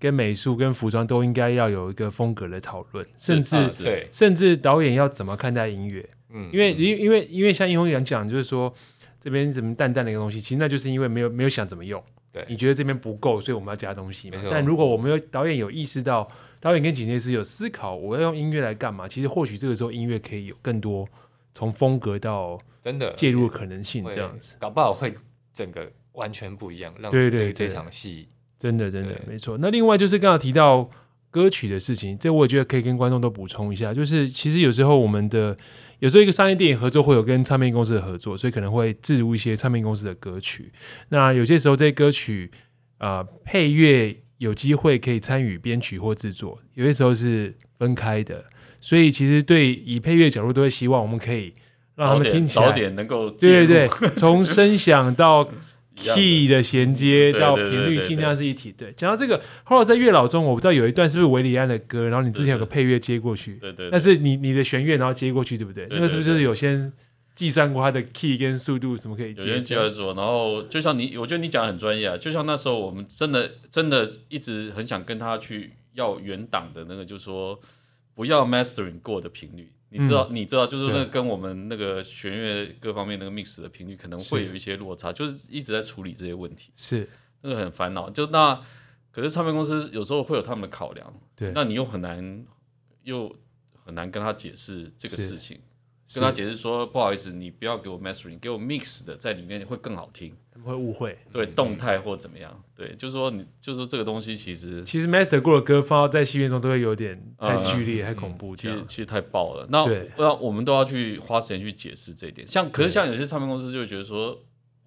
跟美术跟服装都应该要有一个风格的讨论，甚至、啊对，甚至导演要怎么看待音乐，嗯。因为因因为因为像英红讲讲，就是说这边什么淡淡的一个东西，其实那就是因为没有没有想怎么用。对你觉得这边不够，所以我们要加东西但如果我们有导演有意识到，导演跟剪接师有思考，我要用音乐来干嘛？其实或许这个时候音乐可以有更多从风格到真的介入的可能性，会这样子。搞不好会整个完全不一样，让这对对对这场戏真的，真的对没错。那另外就是刚刚提到歌曲的事情，这我也觉得可以跟观众都补充一下。就是其实有时候我们的有时候一个商业电影合作会有跟唱片公司的合作，所以可能会置入一些唱片公司的歌曲。那有些时候这些歌曲啊、呃配乐有机会可以参与编曲或制作，有些时候是分开的。所以其实对以配乐角度都会希望我们可以让他们听起来早点能够对对对，从声响到 key 的衔接到频率尽量是一体。对，讲到这个，后来在月老中，我不知道有一段是不是维里安的歌，然后你之前有个配乐接过去，对对，但是你你的弦乐然后接过去，对不对？那个是不是就是对有先计算过它的 key 跟速度什么可以接有人？接来做，然后就像你，我觉得你讲的很专业啊。就像那时候我们真的真的一直很想跟他去要原档的那个，就是说不要 mastering 过的频率。你知道，你知道，就是那跟我们那个弦乐各方面那个 mix 的频率可能会有一些落差，就是一直在处理这些问题，是那个很烦恼。就那可是唱片公司有时候会有他们的考量，对，那你又很难又很难跟他解释这个事情。跟他解释说，不好意思，你不要给我 mastering，给我 mix 的在里面会更好听。他们会误会。对，动态或怎么样，对，就是说你，就是说这个东西其实其实 master 过的歌放到在戏院中都会有点太嗯剧烈、太恐怖。其实其实太爆了。那对那我们都要去花时间去解释这一点。像可是像有些唱片公司就会觉得说，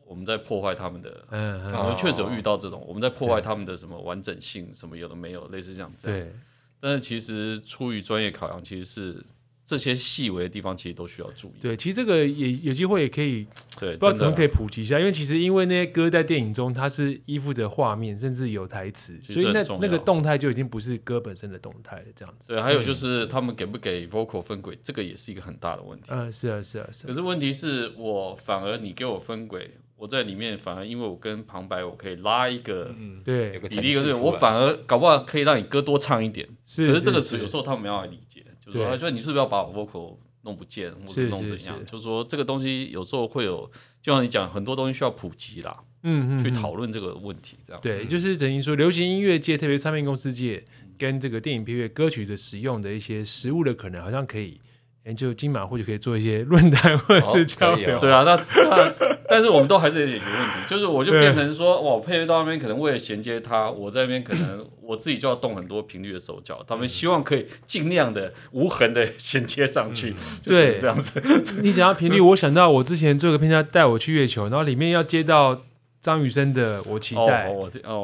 我们在破坏他们的，嗯嗯，我们确实有遇到这种，我们在破坏他们的什么完整性，什么有的没有，类似这样这样。对，但是其实出于专业考量，其实是这些细微的地方其实都需要注意。对，其实这个也有机会也可以对，不知道怎么可以。普及一下，因为其实因为那些歌在电影中，它是依附着画面，甚至有台词，所以那那个动态就已经不是歌本身的动态了，这样子。对，还有就是他们给不给 vocal 分轨，这个也是一个很大的问题。嗯，是啊，是啊，是啊，可是问题是我反而你给我分轨，我在里面反而因为我跟旁白我可以拉一个嗯，有对，个比例跟对，我反而搞不好可以让你歌多唱一点。是。可是这个是有时候他们没办法理解，就是对说，就你是不是要把我 vocal 弄不见，或者弄怎样？是是就是说这个东西有时候会有，就像你讲，很多东西需要普及啦，嗯嗯，去嗯讨论这个问题，这样。对，就是等于说，流行音乐界，特别唱片公司界，跟这个电影配乐歌曲的使用的一些实物的可能，好像可以研究金马，或者可以做一些论坛或者是交流。对啊，那那但是我们都还是得解决问题，就是我就变成说，哇，我配乐到那边可能为了衔接它，我在那边可能我自己就要动很多频率的手脚，他们希望可以尽量的无痕的 (laughs) 衔接上去，对。这样子。(laughs) 你讲到频率，我想到我之前做个片叫《带我去月球》，然后里面要接到张雨生的《我期待》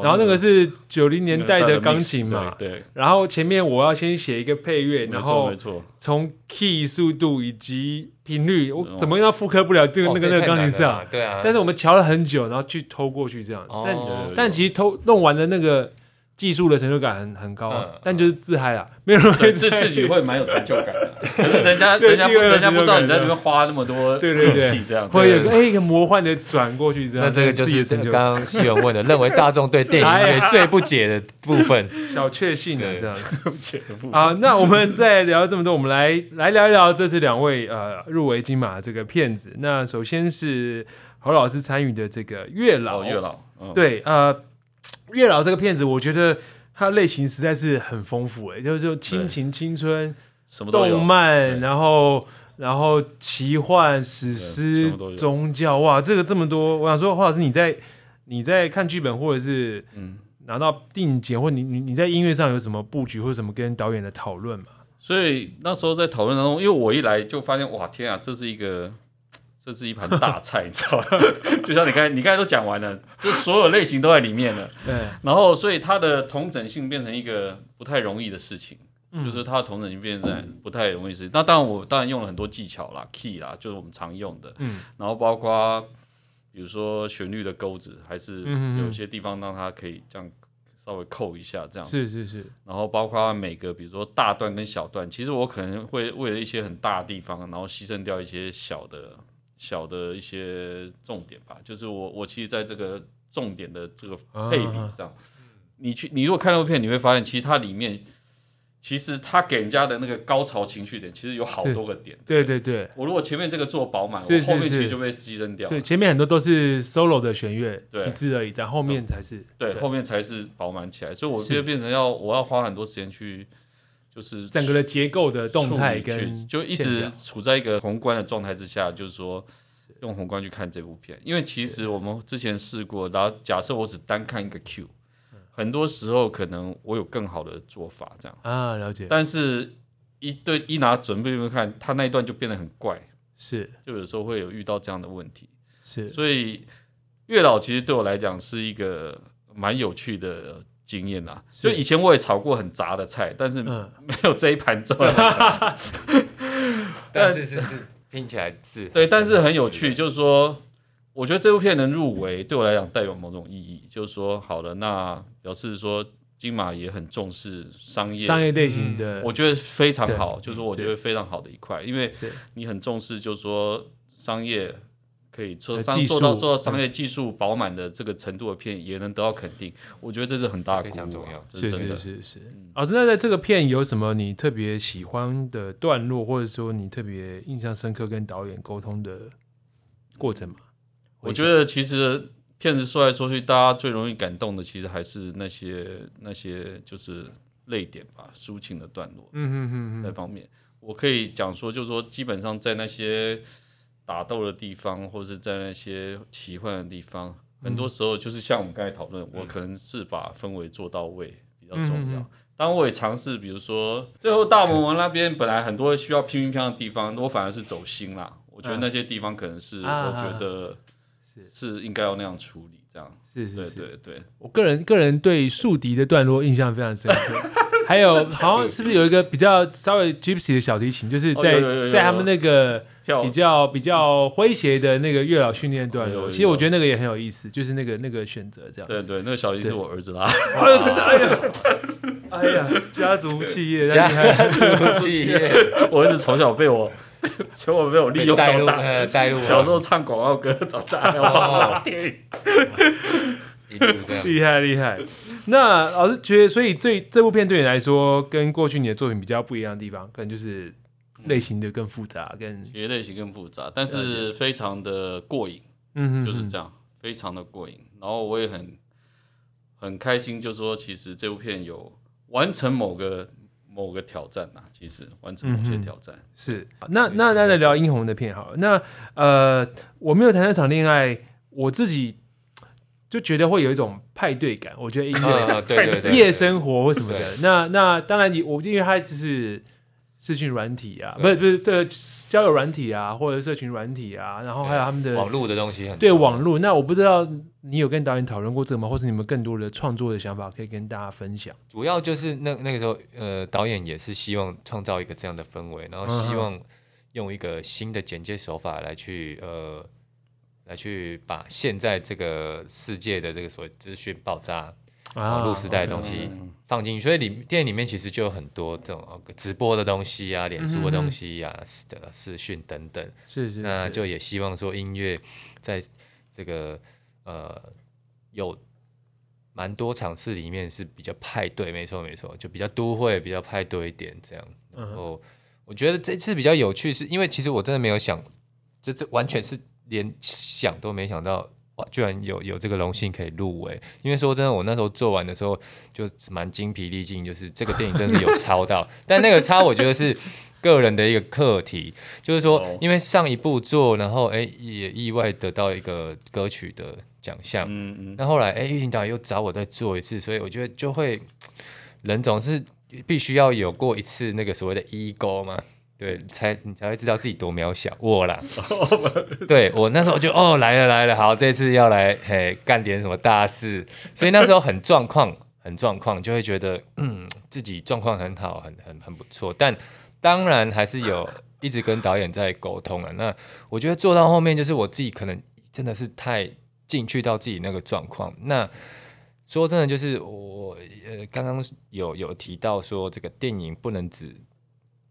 然后那个是九零年代的钢琴嘛，对，对。然后前面我要先写一个配乐，然后没错，从 key 速度以及频率，我哦。怎么样复刻不了这个、哦那个那个钢琴上啦，对啊，但是我们调了很久，然后去偷过去这样，哦。但但其实偷弄完的那个技术的成就感很很高啊，嗯但就是自嗨啦，没有人会对自自己会蛮有成就感的，(laughs) 可是人家对人家人家不知道你在这边花那么多对对对。力气这样，会有个一个魔幻的转过去这样，那这个就自己是的成就感。刚刚希文问的，认为大众对电影 (laughs) 音乐最不解的部分。(laughs) 小确幸啊对这样。子。不起不好，那我们再聊这么多，我们来来聊一聊这次两位呃入围金马的这个片子。那首先是侯老师参与的这个《月老》，老月老，嗯，对，呃，《月老》这个片子，我觉得它类型实在是很丰富，哎，就是说亲情、青春、什么动，漫，然后然后奇幻、史诗宗教，哇，这个这么多，我想说，黄老师你在你在看剧本或者是嗯，拿到定剪，或你你你在音乐上有什么布局，或者什么跟导演的讨论嘛？所以那时候在讨论当中，因为我一来就发现，哇，天啊，这是一个，这是一盘大菜，你知道吗？(laughs) 就像你刚才你刚才都讲完了，这所有类型都在里面了。对，然后，所以它的同整性变成一个不太容易的事情，就是它的同整性变成不太容易的事情。那当然，我当然用了很多技巧啦，key 啦，就是我们常用的。嗯，然后包括比如说旋律的钩子，还是嗯有些地方让它可以这样稍微扣一下，这样子。是是是，然后包括每个，比如说大段跟小段，其实我可能会为了一些很大的地方，然后牺牲掉一些小的、小的一些重点吧。就是我我其实在这个重点的这个配比上，你去你如果看那部片，你会发现其实它里面其实它给人家的那个高潮情绪点，其实有好多个点。对对对，我如果前面这个做饱满，是我后面其实就被牺牲掉了。对。前面很多都是 solo 的弦乐对几支而已，但后面才是对，后面才是饱满起来，所以我就变成要我要花很多时间去，就是整个的结构的动态跟就一直处在一个宏观的状态之下，就是说用宏观去看这部片，因为其实我们之前试过，然后假设我只单看一个 Q，很多时候可能我有更好的做法这样，啊，了解，但是一对一拿准备看，他那一段就变得很怪，是。就有时候会有遇到这样的问题，是。所以月老其实对我来讲是一个蛮有趣的。经验啦，是。就以前我也炒过很杂的菜，但是嗯。没有这一盘这么杂。但是是是听起来是对，但是很有趣，就是说，我觉得这部片能入围，对我来讲带有某种意义。就是说，好了，那表示说金马也很重视商业，商业类型的，我觉得非常好，就是说我觉得非常好的一块，因为你很重视，就是说商业可以做呃技商做到做到商业技术饱满的这个程度的片，也能得到肯定，我觉得这是很大的非鼓舞啊常重要是真的是。是是。老师，那在这个片有什么你特别喜欢的段落，或者说你特别印象深刻跟导演沟通的过程吗？我觉得其实片子说来说去，大家最容易感动的，其实还是那些那些就是泪点吧，抒情的段落嗯哼哼哼，那方面。我可以讲说，就是说，基本上在那些打斗的地方，或者是在那些奇幻的地方，很多时候就是像我们刚才讨论，我可能是把氛围做到位比较重要。当然我也尝试，比如说最后大魔王那边本来很多需要拼拼拼的地方，我反而是走心啦。我觉得那些地方可能是啊我觉得是是应该要那样处理，这样。对是是是。对对，我个人个人对宿敌的段落印象非常深刻，还有 (laughs) 好像是不是有一个比较稍微 gypsy 的小提琴，就是在、在他们那个跳比较比较诙谐的那个月老训练段落，其实我觉得那个也很有意思，就是那个那个选择这样子。对对，那个小姨是我儿子啦。(laughs) 哎呀，哎呀，家族企业，家族企业我儿子从小被我从我被我利用到大，呃带入小时候唱广告歌长大，然后帮他电影。(laughs) 一路这样。厉害厉害。那老师觉得，所以这这部片对你来说，跟过去你的作品比较不一样的地方，可能就是类型的更复杂，更其实类型更复杂，但是非常的过瘾，嗯哼就是这样，非常的过瘾。然后我也很很开心，就说其实这部片有完成某个某个挑战呐、其实完成某些挑战。是。那那那来聊英红的片好了。那呃，我没有谈那场恋爱，我自己就觉得会有一种派对感。我觉得音乐、啊，对对对，夜生活或什么的。那那当然你，我因为它就是视讯软体啊，不是不是对交友软体啊，或者社群软体啊，然后还有他们的网络的东西很对网络。那我不知道你有跟导演讨论过这个吗？或是你们更多的创作的想法可以跟大家分享？主要就是那那个时候，呃，导演也是希望创造一个这样的氛围，然后希望用一个新的剪接手法来去呃，来去把现在这个世界的这个所谓资讯爆炸、啊网络时代的东西放进去，所以里电影里面其实就有很多这种呃直播的东西啊、脸书的东西啊、的视讯等等。是是，是那就也希望说音乐在这个呃有蛮多场次里面是比较派对，没错没错，就比较都会比较派对一点这样。然后我觉得这次比较有趣，是因为其实我真的没有想，这这完全是连想都没想到。哇！居然有有这个荣幸可以入围，因为说真的，我那时候做完的时候就蛮精疲力尽，就是这个电影真的是有抄到，(laughs) 但那个抄我觉得是个人的一个课题，就是说哦，因为上一部做，然后哎也意外得到一个歌曲的奖项，嗯嗯，那后来，哎，玉婷导演又找我再做一次，所以我觉得就会，人总是必须要有过一次那个所谓的 ego 嘛，对，才你才会知道自己多渺小。我啦，(laughs) 对我那时候就哦来了来了，好，这次要来嘿干点什么大事，所以那时候很状况，很状况，就会觉得嗯自己状况很好，很很很不错，但当然还是有一直跟导演在沟通了。那我觉得做到后面，就是我自己可能真的是太进去到自己那个状况。那说真的，就是我呃刚刚有有提到说，这个电影不能只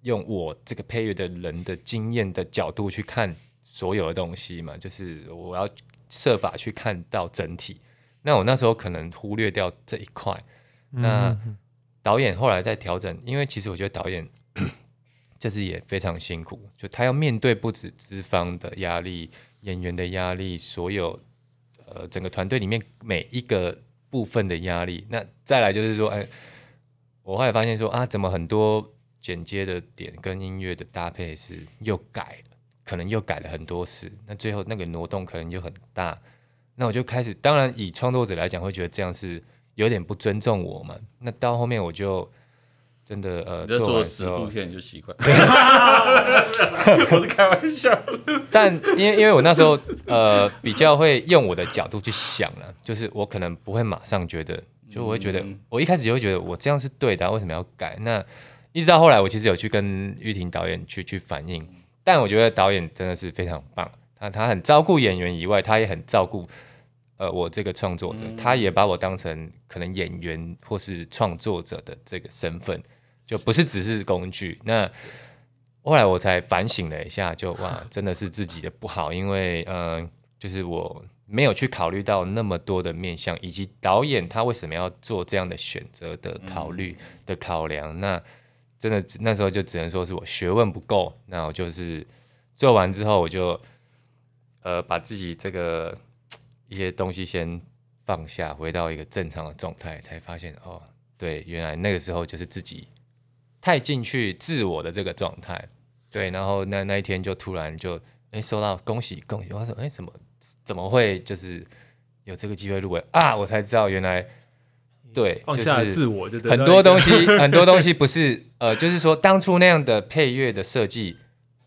用我这个配乐的人的经验的角度去看所有的东西嘛，就是我要设法去看到整体。那我那时候可能忽略掉这一块。那导演后来在调整，因为其实我觉得导演 (coughs) 这次也非常辛苦，就他要面对不止资方的压力、演员的压力，所有呃整个团队里面每一个部分的压力。那再来就是说，哎，我后来发现说啊，怎么很多剪接的点跟音乐的搭配是又改了，可能又改了很多次，那最后那个挪动可能就很大。那我就开始，当然以创作者来讲，会觉得这样是有点不尊重我嘛。那到后面我就真的呃做十部片就习惯，(laughs) 我是开玩笑。但因为因为我那时候呃比较会用我的角度去想了，就是我可能不会马上觉得，就我会觉得、嗯我一开始就会觉得我这样是对的啊、为什么要改？那一直到后来，我其实有去跟玉婷导演去去反映，但我觉得导演真的是非常棒，他他很照顾演员以外，他也很照顾呃我这个创作者，他也把我当成可能演员或是创作者的这个身份，就不是只是工具。那后来我才反省了一下，就哇，真的是自己的不好，因为嗯、呃就是我没有去考虑到那么多的面向，以及导演他为什么要做这样的选择的考虑、的考量。那真的那时候就只能说是我学问不够，那我就是做完之后，我就呃把自己这个 (tsk) 一些东西先放下，回到一个正常的状态，才发现哦，对，原来那个时候就是自己太进去自我的这个状态，对，然后那那一天就突然就哎收到恭喜恭喜，我说哎怎么怎么会就是有这个机会入围啊？我才知道原来对放下了就是自我就很多东西，(laughs) 很多东西不是呃，就是说当初那样的配乐的设计，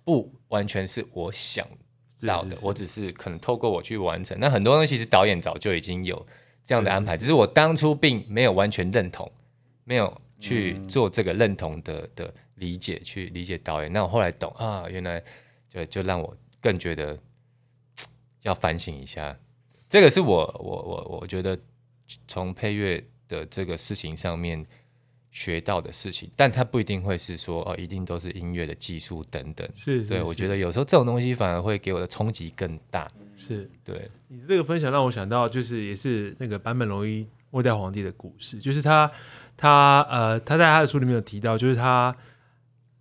不完全是我想到的，是是是我只是可能透过我去完成。那很多东西其实导演早就已经有这样的安排，只是我当初并没有完全认同，没有去嗯做这个认同的的理解，去理解导演。那我后来懂啊，原来就就让我更觉得要反省一下。这个是我我我我觉得从配乐的这个事情上面学到的事情，但它不一定会是说哦，一定都是音乐的技术等等。是是，对，我觉得有时候这种东西反而会给我的冲击更大。是对，你这个分享让我想到，就是也是那个坂本龙一末代皇帝的故事，就是他他呃他在他的书里面有提到，就是他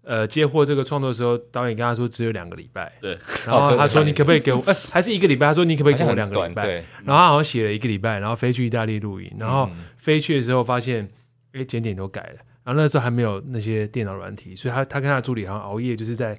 呃接获这个创作的时候，导演跟他说只有两个礼拜，对，然后 (laughs) 他说你可不可以给我，哎、还是一个礼拜，他说你可不可以给我两个礼拜，对，然后他好像写了一个礼拜，然后飞去意大利录影，然后嗯。飞去的时候发现，哎，检点都改了，然后那时候还没有那些电脑软体，所以他他跟他的助理好像熬夜，就是在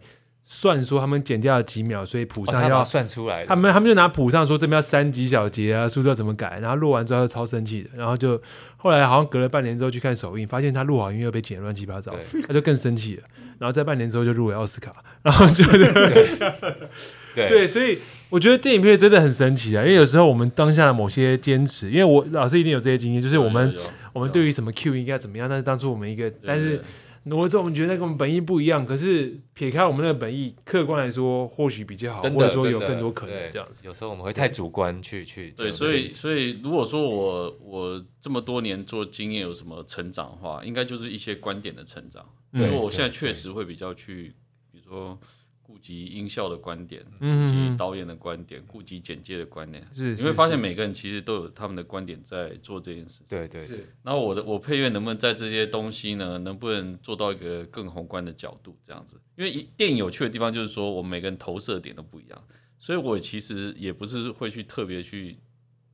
算说他们减掉了几秒，所以谱上要、算出来的，他们他们就拿谱上说这边要删几小节啊，速度要怎么改，然后录完之后超生气的，然后就后来好像隔了半年之后去看首映，发现他录好音乐被剪得乱七八糟，他就更生气了，然后在半年之后就入围奥斯卡，然后就 (laughs) 对。对，所以我觉得电影配真的很神奇啊，因为有时候我们当下的某些坚持，因为我老师一定有这些经验，就是我们我们对于什么 Q 应该怎么样，但是当初我们一个，但是我们觉得跟我们本意不一样，可是撇开我们那个本意，客观来说或许比较好，真或者说有更多可能这样子。有时候我们会太主观去去对，所以所以如果说我我这么多年做经验有什么成长的话，应该就是一些观点的成长。嗯因为我现在确实会比较去，比如说顾及音效的观点，嗯顾及导演的观点，顾及简介的观点。是，你会发现每个人其实都有他们的观点在做这件事情。对对对，然后我的我配乐能不能在这些东西呢，能不能做到一个更宏观的角度这样子？因为一电影有趣的地方就是说，我们每个人投射点都不一样，所以我其实也不是会去特别去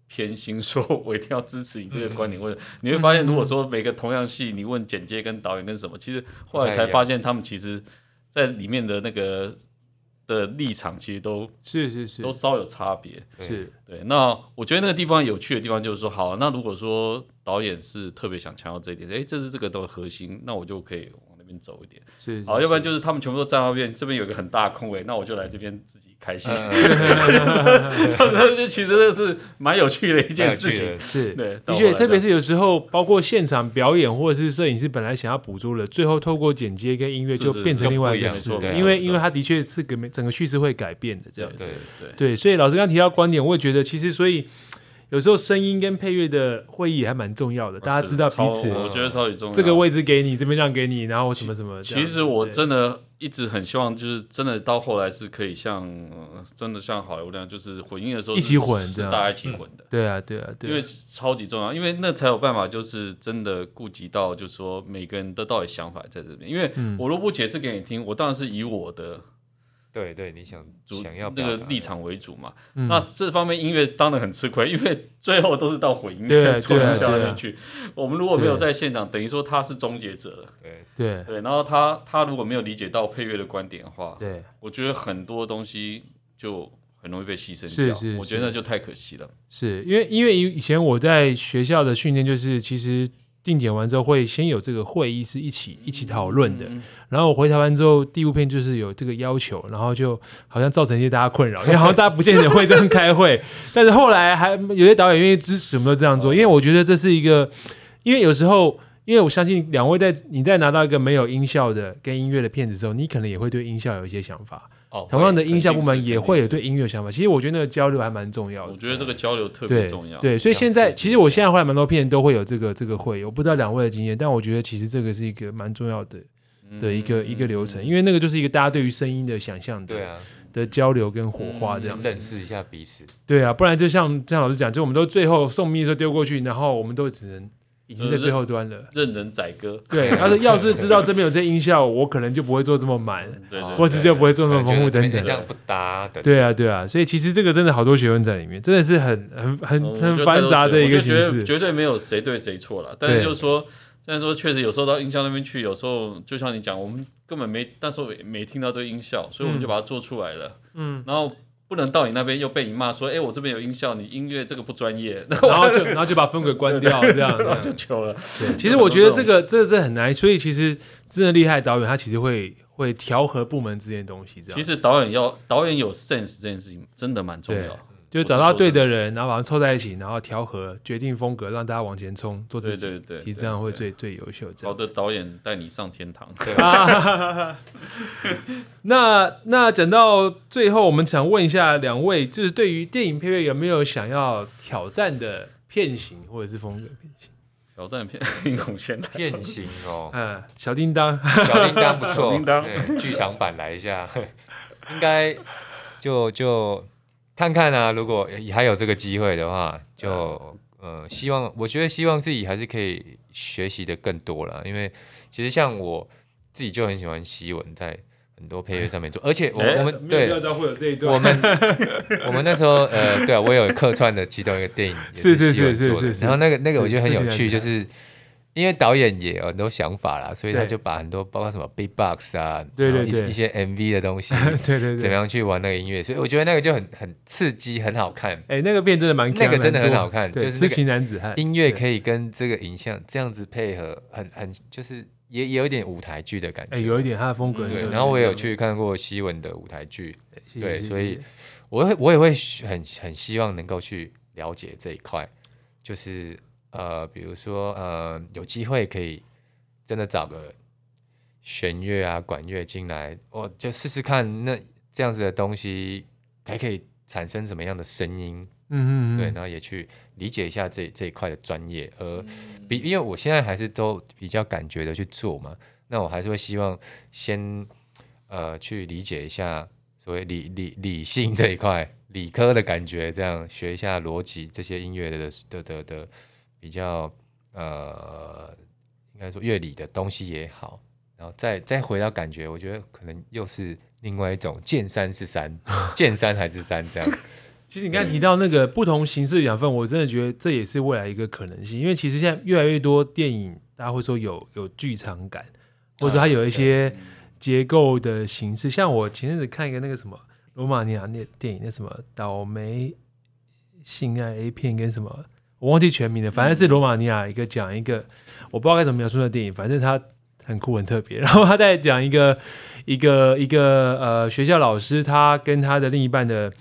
偏心，说我一定要支持你这个观点，或者你会发现，如果说每个同样戏，你问简介跟导演跟什么，其实后来才发现他们其实。在里面的那个的立场，其实都是是是。都稍有差别。对。是，对，那我觉得那个地方有趣的地方就是说，好，那如果说导演是特别想强调这一点，诶，这是这个的核心，那我就可以边走一点。是好，要不然就是他们全部都站到那边，这边有一个很大的空位，那我就来这边自己开心。(laughs) 嗯就其实这是蛮有趣的一件事情。是 (laughs) 对，的确，特别是有时候，包括现场表演或者是摄影师本来想要捕捉的，最后透过剪接跟音乐就变成另外一个事因为因为他的确是个整个叙事会改变的这样子。对对对，所以老师刚提到观点，我也觉得其实所以有时候声音跟配乐的会议还蛮重要的，大家知道彼此我觉得超级重要。这个位置给你，这边让给你，然后什么什么。其实我真的一直很希望，就是真的到后来是可以像、呃真的像好莱坞那样，就是混音的时候一起混是大家一起混的。对啊对啊对啊，因为超级重要，因为那才有办法，就是真的顾及到，就是说每个人的到底想法在这边。因为嗯我如果不解释给你听，我当然是以我的对对，你想主想要那个立场为主嘛。嗯那这方面音乐当然很吃亏，因为最后都是到混音突然下面去。我们如果没有在现场，等于说他是终结者了。对对对，然后他他如果没有理解到配乐的观点的话，对我觉得很多东西就很容易被牺牲掉。是是我觉得那就太可惜了。是因为因为以以前我在学校的训练就是其实。定检完之后会先有这个会议是一起一起讨论的，嗯然后我回台湾之后，第一部片就是有这个要求，然后就好像造成一些大家困扰，因为好像大家不见得会这样开会，(laughs) 但是后来还有些导演愿意支持，我们都这样做，因为我觉得这是一个，因为有时候，因为我相信两位在你在拿到一个没有音效的跟音乐的片子的时候，你可能也会对音效有一些想法，哦，同样的音效部门也会有对音乐想法，其实我觉得那个交流还蛮重要的我。觉得这个交流特别重要。对，所以现在其实我现在后来蛮多片都会有这个这个会，我不知道两位的经验，但我觉得其实这个是一个蛮重要的的一个、一个流程，因为那个就是一个大家对于声音的想象的、对啊，的交流跟火花这样子。认识一下彼此，对啊，不然就像像老师讲，就我们都最后送命的时候丢过去，然后我们都只能已经在最后端了。任人宰割。对，(laughs) 要是要是知道这边有这音效，我可能就不会做这么满，或是就不会做那么丰富等等这。样不搭的，对啊，对啊，所以其实这个真的好多学问在里面，真的是很很很很繁杂的一个形式。绝对没有谁对谁错了。但是就是说，但是说确实有时候到音效那边去，有时候就像你讲，我们根本没那时候没没听到这个音效，所以我们就把它做出来了。嗯，然后不能到你那边又被你骂说，哎，我这边有音效，你音乐这个不专业，(laughs) 然然后就 (laughs) 然后就把分轨关掉，这样。就糗了。其实我觉得这个这这很难，所以其实真的厉害的导演，他其实会会调和部门之间的东西，这样其实导演要导演有 sense 这件事情真的蛮重要。就找到对的人，然后把他们凑在一起，然后调和，决定风格，让大家往前冲，做自己。对对对，其实这样会对最最优秀。好的。导演带你上天堂。(laughs) 那那讲到最后，我们想问一下两位，就是对于电影配乐有没有想要挑战的片型或者是风格片型？挑战片英雄先来，变形哦，(laughs) 嗯，小叮当，小叮当不错，叮当对剧场版来一下，应该就就看看啊，如果还有这个机会的话，就呃，希望我觉得希望自己还是可以学习的更多了，因为其实像我自己就很喜欢西文在很多配乐上面做，而且我哎我们对没有料到会有这一段。我们我们那时候呃，对啊，我有客串的其中一个电影也是是是是做的是是然后那个那个我觉得很有趣，就是因为导演也有很多想法啦，所以他就把很多包括什么 big box 啊，对对对一一些 MV 的东西，(laughs) 对对对，怎么样去玩那个音乐，所以我觉得那个就很很刺激，很好看。哎，那个片真的蛮那个真的很好看，就是那个痴情男子汉音乐可以跟这个影像这样子配合，很很就是也也有点舞台剧的感觉。哎，有一点他的风格。对，然后我也有去看过西文的舞台剧，对，所以我会我也会很很希望能够去了解这一块，就是呃，比如说呃，有机会可以真的找个弦乐啊、管乐进来，我就试试看那这样子的东西还可以产生什么样的声音，嗯嗯嗯，对，然后也去理解一下这这一块的专业，而比因为我现在还是都比较感觉的去做嘛，那我还是会希望先呃去理解一下所谓理理理性这一块，理科的感觉，这样学一下逻辑这些音乐的的的的比较呃应该说乐理的东西也好，然后再再回到感觉，我觉得可能又是另外一种见山是山，(laughs) 见山还是山这样。其实你刚才提到那个不同形式的养分，我真的觉得这也是未来一个可能性。因为其实现在越来越多电影，大家会说有有剧场感，或者说它有一些结构的形式。像我前阵子看一个那个什么罗马尼亚那电影，那什么倒霉性爱 A 片跟什么，我忘记全名了，反正是罗马尼亚一个讲一个，我不知道该怎么描述那电影，反正它很酷很特别。(laughs) 然后他在讲一个一个一个呃学校老师，他跟他的另一半的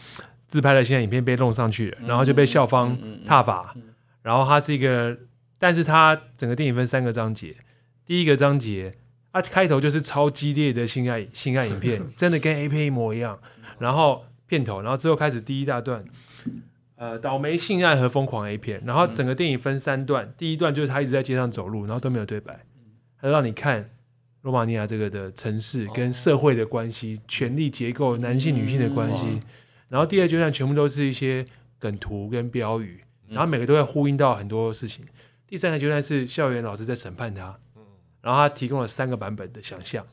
自拍的性爱影片被弄上去了，然后就被校方踏伐。然后他是一个，但是他整个电影分三个章节，第一个章节。它开头就是超激烈的性爱性爱影片，(laughs) 真的跟 A 片一模一样。然后片头，然后之后开始第一大段，呃，倒霉性爱和疯狂 A 片。然后整个电影分三段，第一段就是他一直在街上走路，然后都没有对白，他让你看罗马尼亚这个的城市跟社会的关系、权力结构、男性女性的关系。然后第二阶段全部都是一些梗图跟标语，然后每个都会呼应到很多事情。第三个阶段是校园老师在审判他。然后他提供了三个版本的想象，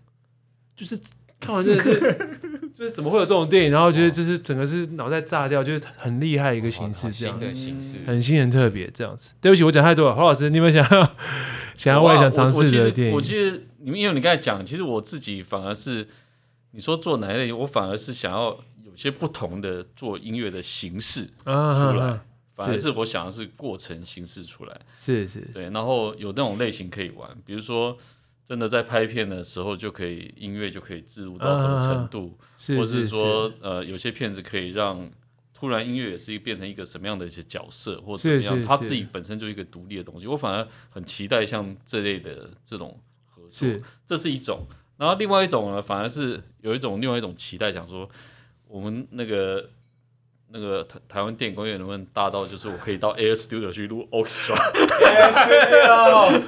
就是看完真的是，就是怎么会有这种电影？然后觉得就是整个是脑袋炸掉，就是很厉害一个形式，这样子，很新很特别这样子。对不起，我讲太多了，黄老师，你有没有想要 (laughs) 想要我也想尝试的电影？我其实你们因为你刚才讲，其实我自己反而是你说做哪一类，我反而是想要有些不同的做音乐的形式出来。反而是我想的是过程形式出来，是是，对，然后有那种类型可以玩，比如说真的在拍片的时候就可以音乐就可以置入到什么程度，或者是说呃有些片子可以让突然音乐也是变成一个什么样的一些角色或怎么样，他自己本身就一个独立的东西，我反而很期待像这类的这种合作，这是一种，然后另外一种呢，反而是有一种另外一种期待，想说我们那个。那个台台湾电影工业能不能大到，就是我可以到 Air Studio 去录 Orchestra？Air (laughs) Studio，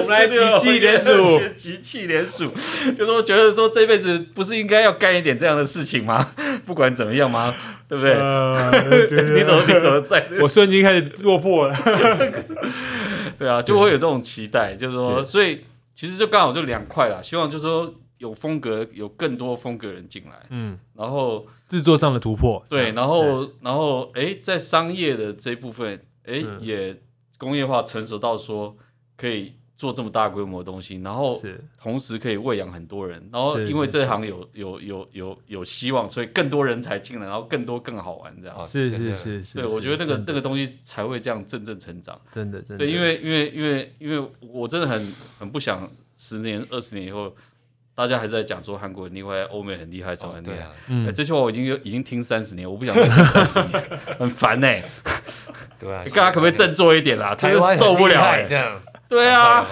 我们来集气连署，集气连署，就说觉得说这辈子不是应该要干一点这样的事情吗？(laughs) 不管怎么样吗？对不对？(laughs) 你怎么你怎么在？我瞬间开始落魄了。对啊，就会有这种期待，就是说，所以其实就刚好就两块啦。希望就是说。有风格，有更多风格人进来，嗯，然后制作上的突破，对，然后然后哎，在商业的这一部分，哎，也工业化成熟到说可以做这么大规模的东西，然后同时可以喂养很多人，然后因为这行有有有有有希望，所以更多人才进来，然后更多更好玩这样，是是是是，对我觉得那个那个东西才会这样真正成长，真的真的，对，因为因为因为因为我真的很很不想十年二十年以后。大家还在讲说韩国很厉害，欧美很厉害，什么很厉害？嗯，这些话我已经已经听三十年，我不想再听三十年，很烦呢。对啊，(laughs) 大家可不可以振作一点啦？他又受不了这样。对啊。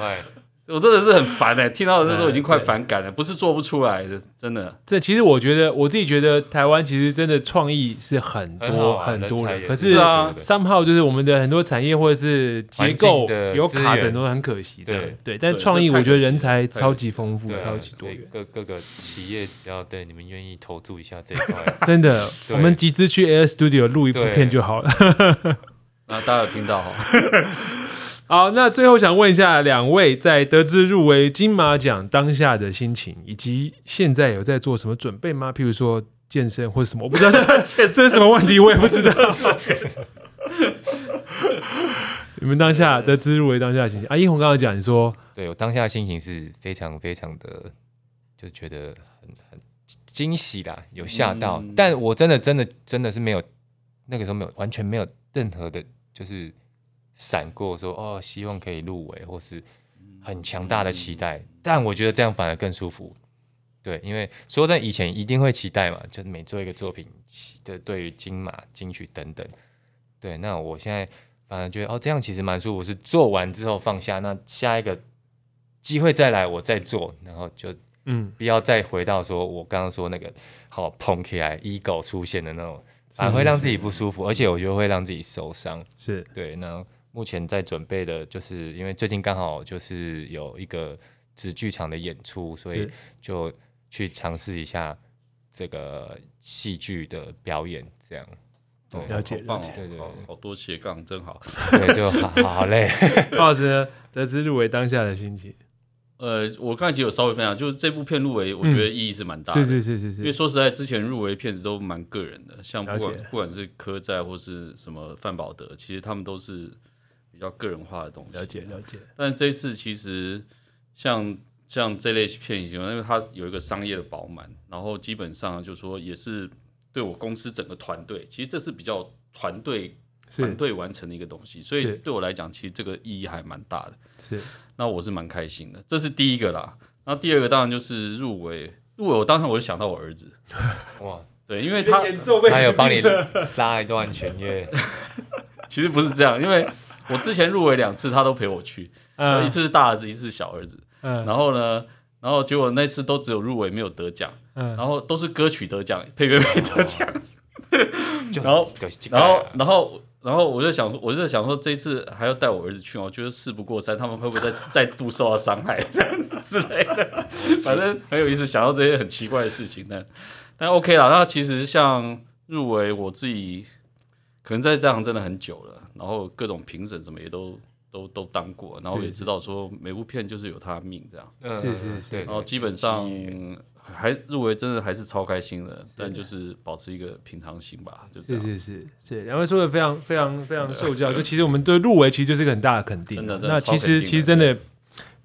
我真的是很烦哎，听到的时候已经快反感了，不是做不出来的，真的。这其实我觉得，我自己觉得台湾其实真的创意是很多很多人，可是啊，三炮就是我们的很多产业或者是结构有卡很多，很可惜。对对，但创意我觉得人才超级丰富，超级多元。各各个企业只要对你们愿意投注一下这一块，(laughs) 真的，我们集资去 Air Studio 录一部片就好了。(laughs) 那大家有听到哈？(laughs) 好，那最后想问一下两位，在得知入围金马奖当下的心情，以及现在有在做什么准备吗？譬如说健身或者什么，我不知道 (laughs) 这是什么问题，我也不知道。你们当下得知入围当下的心情，阿英红刚刚讲，你说，对我当下的心情是非常非常的，就觉得很很惊喜啦，有吓到，但我真的真的真的是没有那个时候没有完全没有任何的，就是。闪过说哦，希望可以入围，或是很强大的期待，但我觉得这样反而更舒服。对，因为说在以前一定会期待嘛，就是每做一个作品的对于金马、金曲等等。对，那我现在反而觉得哦，这样其实蛮舒服，是做完之后放下，那下一个机会再来我再做，然后就嗯，不要再回到说我刚刚说那个好捧起来 ego 出现的那种，反而会让自己不舒服，而且我觉得会让自己受伤。是对，那。目前在准备的，就是因为最近刚好就是有一个纸剧场的演出，所以就去尝试一下这个戏剧的表演，这样。对了解，棒哦，对对，好多斜杠，真好。(laughs) 对，就好好累。(laughs) 老师得知入围当下的心情，呃，我刚才其实有稍微分享，就是这部片入围，我觉得意义是蛮大的。是是是是是。因为说实在，之前入围片子都蛮个人的，像不管不管是柯在或是什么范宝德，其实他们都是。比较个人化的东西，了解了解。但这次其实像像这类片型，因为它有一个商业的饱满，然后基本上就说也是对我公司整个团队，其实这是比较团队团队完成的一个东西，所以对我来讲，其实这个意义还蛮大的。是 (laughs) 那我是蛮开心的，这是第一个啦。那第二个当然就是入围，入围我当时我就想到我儿子，(laughs) 哇，对，因为他他有帮你 (laughs) 拉一段弦乐，其实不是这样，因为我之前入围两次，他都陪我去，嗯一次是大儿子，一次是小儿子。嗯然后呢，然后结果那次都只有入围没有得奖，嗯然后都是歌曲得奖，配乐没得奖。(laughs) 然后然后，然后，然后我就想，我就在想说，这一次还要带我儿子去吗？我觉得事不过三，他们会不会再再度受到伤害这样之类的？(laughs) 反正很有意思，想到这些很奇怪的事情，但但 OK 啦。那其实像入围，我自己可能在这行真的很久了，然后各种评审什么也都都都当过，然后也知道说每部片就是有他的命这样，嗯是是是然后基本上还入围真的还是超开心的，但就是保持一个平常心吧，就这样。是是是是，两位说的非常非常非常受教。(laughs) 就其实我们对入围其实就是一个很大的肯定啊。真的真的那其实其实真的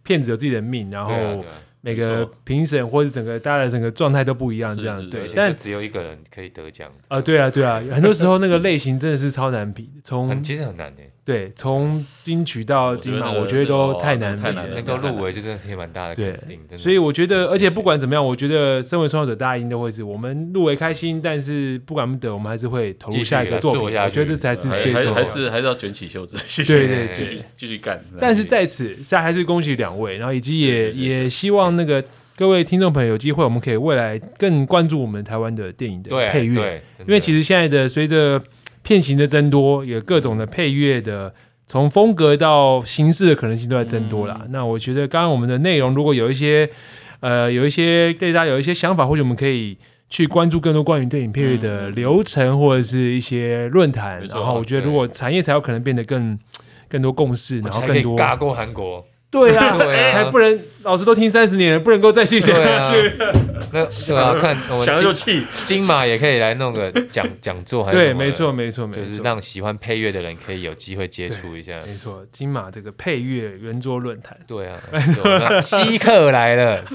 骗子有自己的命，然后每个评审或者整个大家的整个状态都不一样，这样。对但只有一个人可以得奖啊，对啊对啊，很多时候那个类型真的是超难比的，从很其实很难诶，对从金曲到金马，我觉得都哦太难比了太难了能够入围就真的是蛮大的对肯定，所以我觉得，而且不管怎么样，我觉得身为创作者，大家一定都会是我们入围开心，但是不管不得，我们还是会投入下一个作品。我觉得这才是还还最重要的。还是还是要卷起袖子，对 (laughs) 对继续继续干。但是在此，现在还是恭喜两位，然后以及也也希望那个各位听众朋友有机会，我们可以未来更关注我们台湾的电影的配乐，因为其实实现在的随着片型的增多，有各种的配乐的。从风格到形式的可能性都在增多啦。那我觉得刚刚我们的内容如果有一些呃有一些对大家有一些想法，或许我们可以去关注更多关于电影配乐的流程，或者是一些论坛。然后我觉得如果产业才有可能变得更更多共识，然后更多以尬过韩国，对啊，对啊才不能老师都听三十年了，不能够再续写下去。那对啊，(laughs) 看我想们就气，金金马也可以来弄个讲 (laughs) 讲座，还是对，没错，，没错，没错，就是让喜欢配乐的人可以有机会接触一下。没错，金马这个配乐圆桌论坛。对啊，没错那稀客来了，(laughs)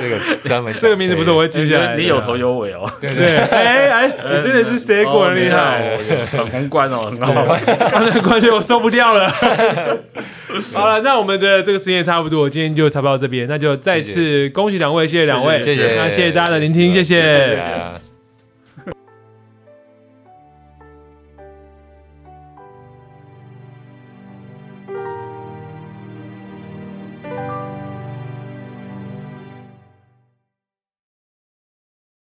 这个专门这个名字不是我会记下来，你有头有尾哦，对，哎哎，你真的是谁过很厉害，哦，很宏观哦，很好。玩。刚才关键我受不掉了。好了，那我们的这个时间也差不多，今天就差不多到这边，那就再次恭喜两位，谢谢两位，谢谢那谢谢大家的聆听，谢谢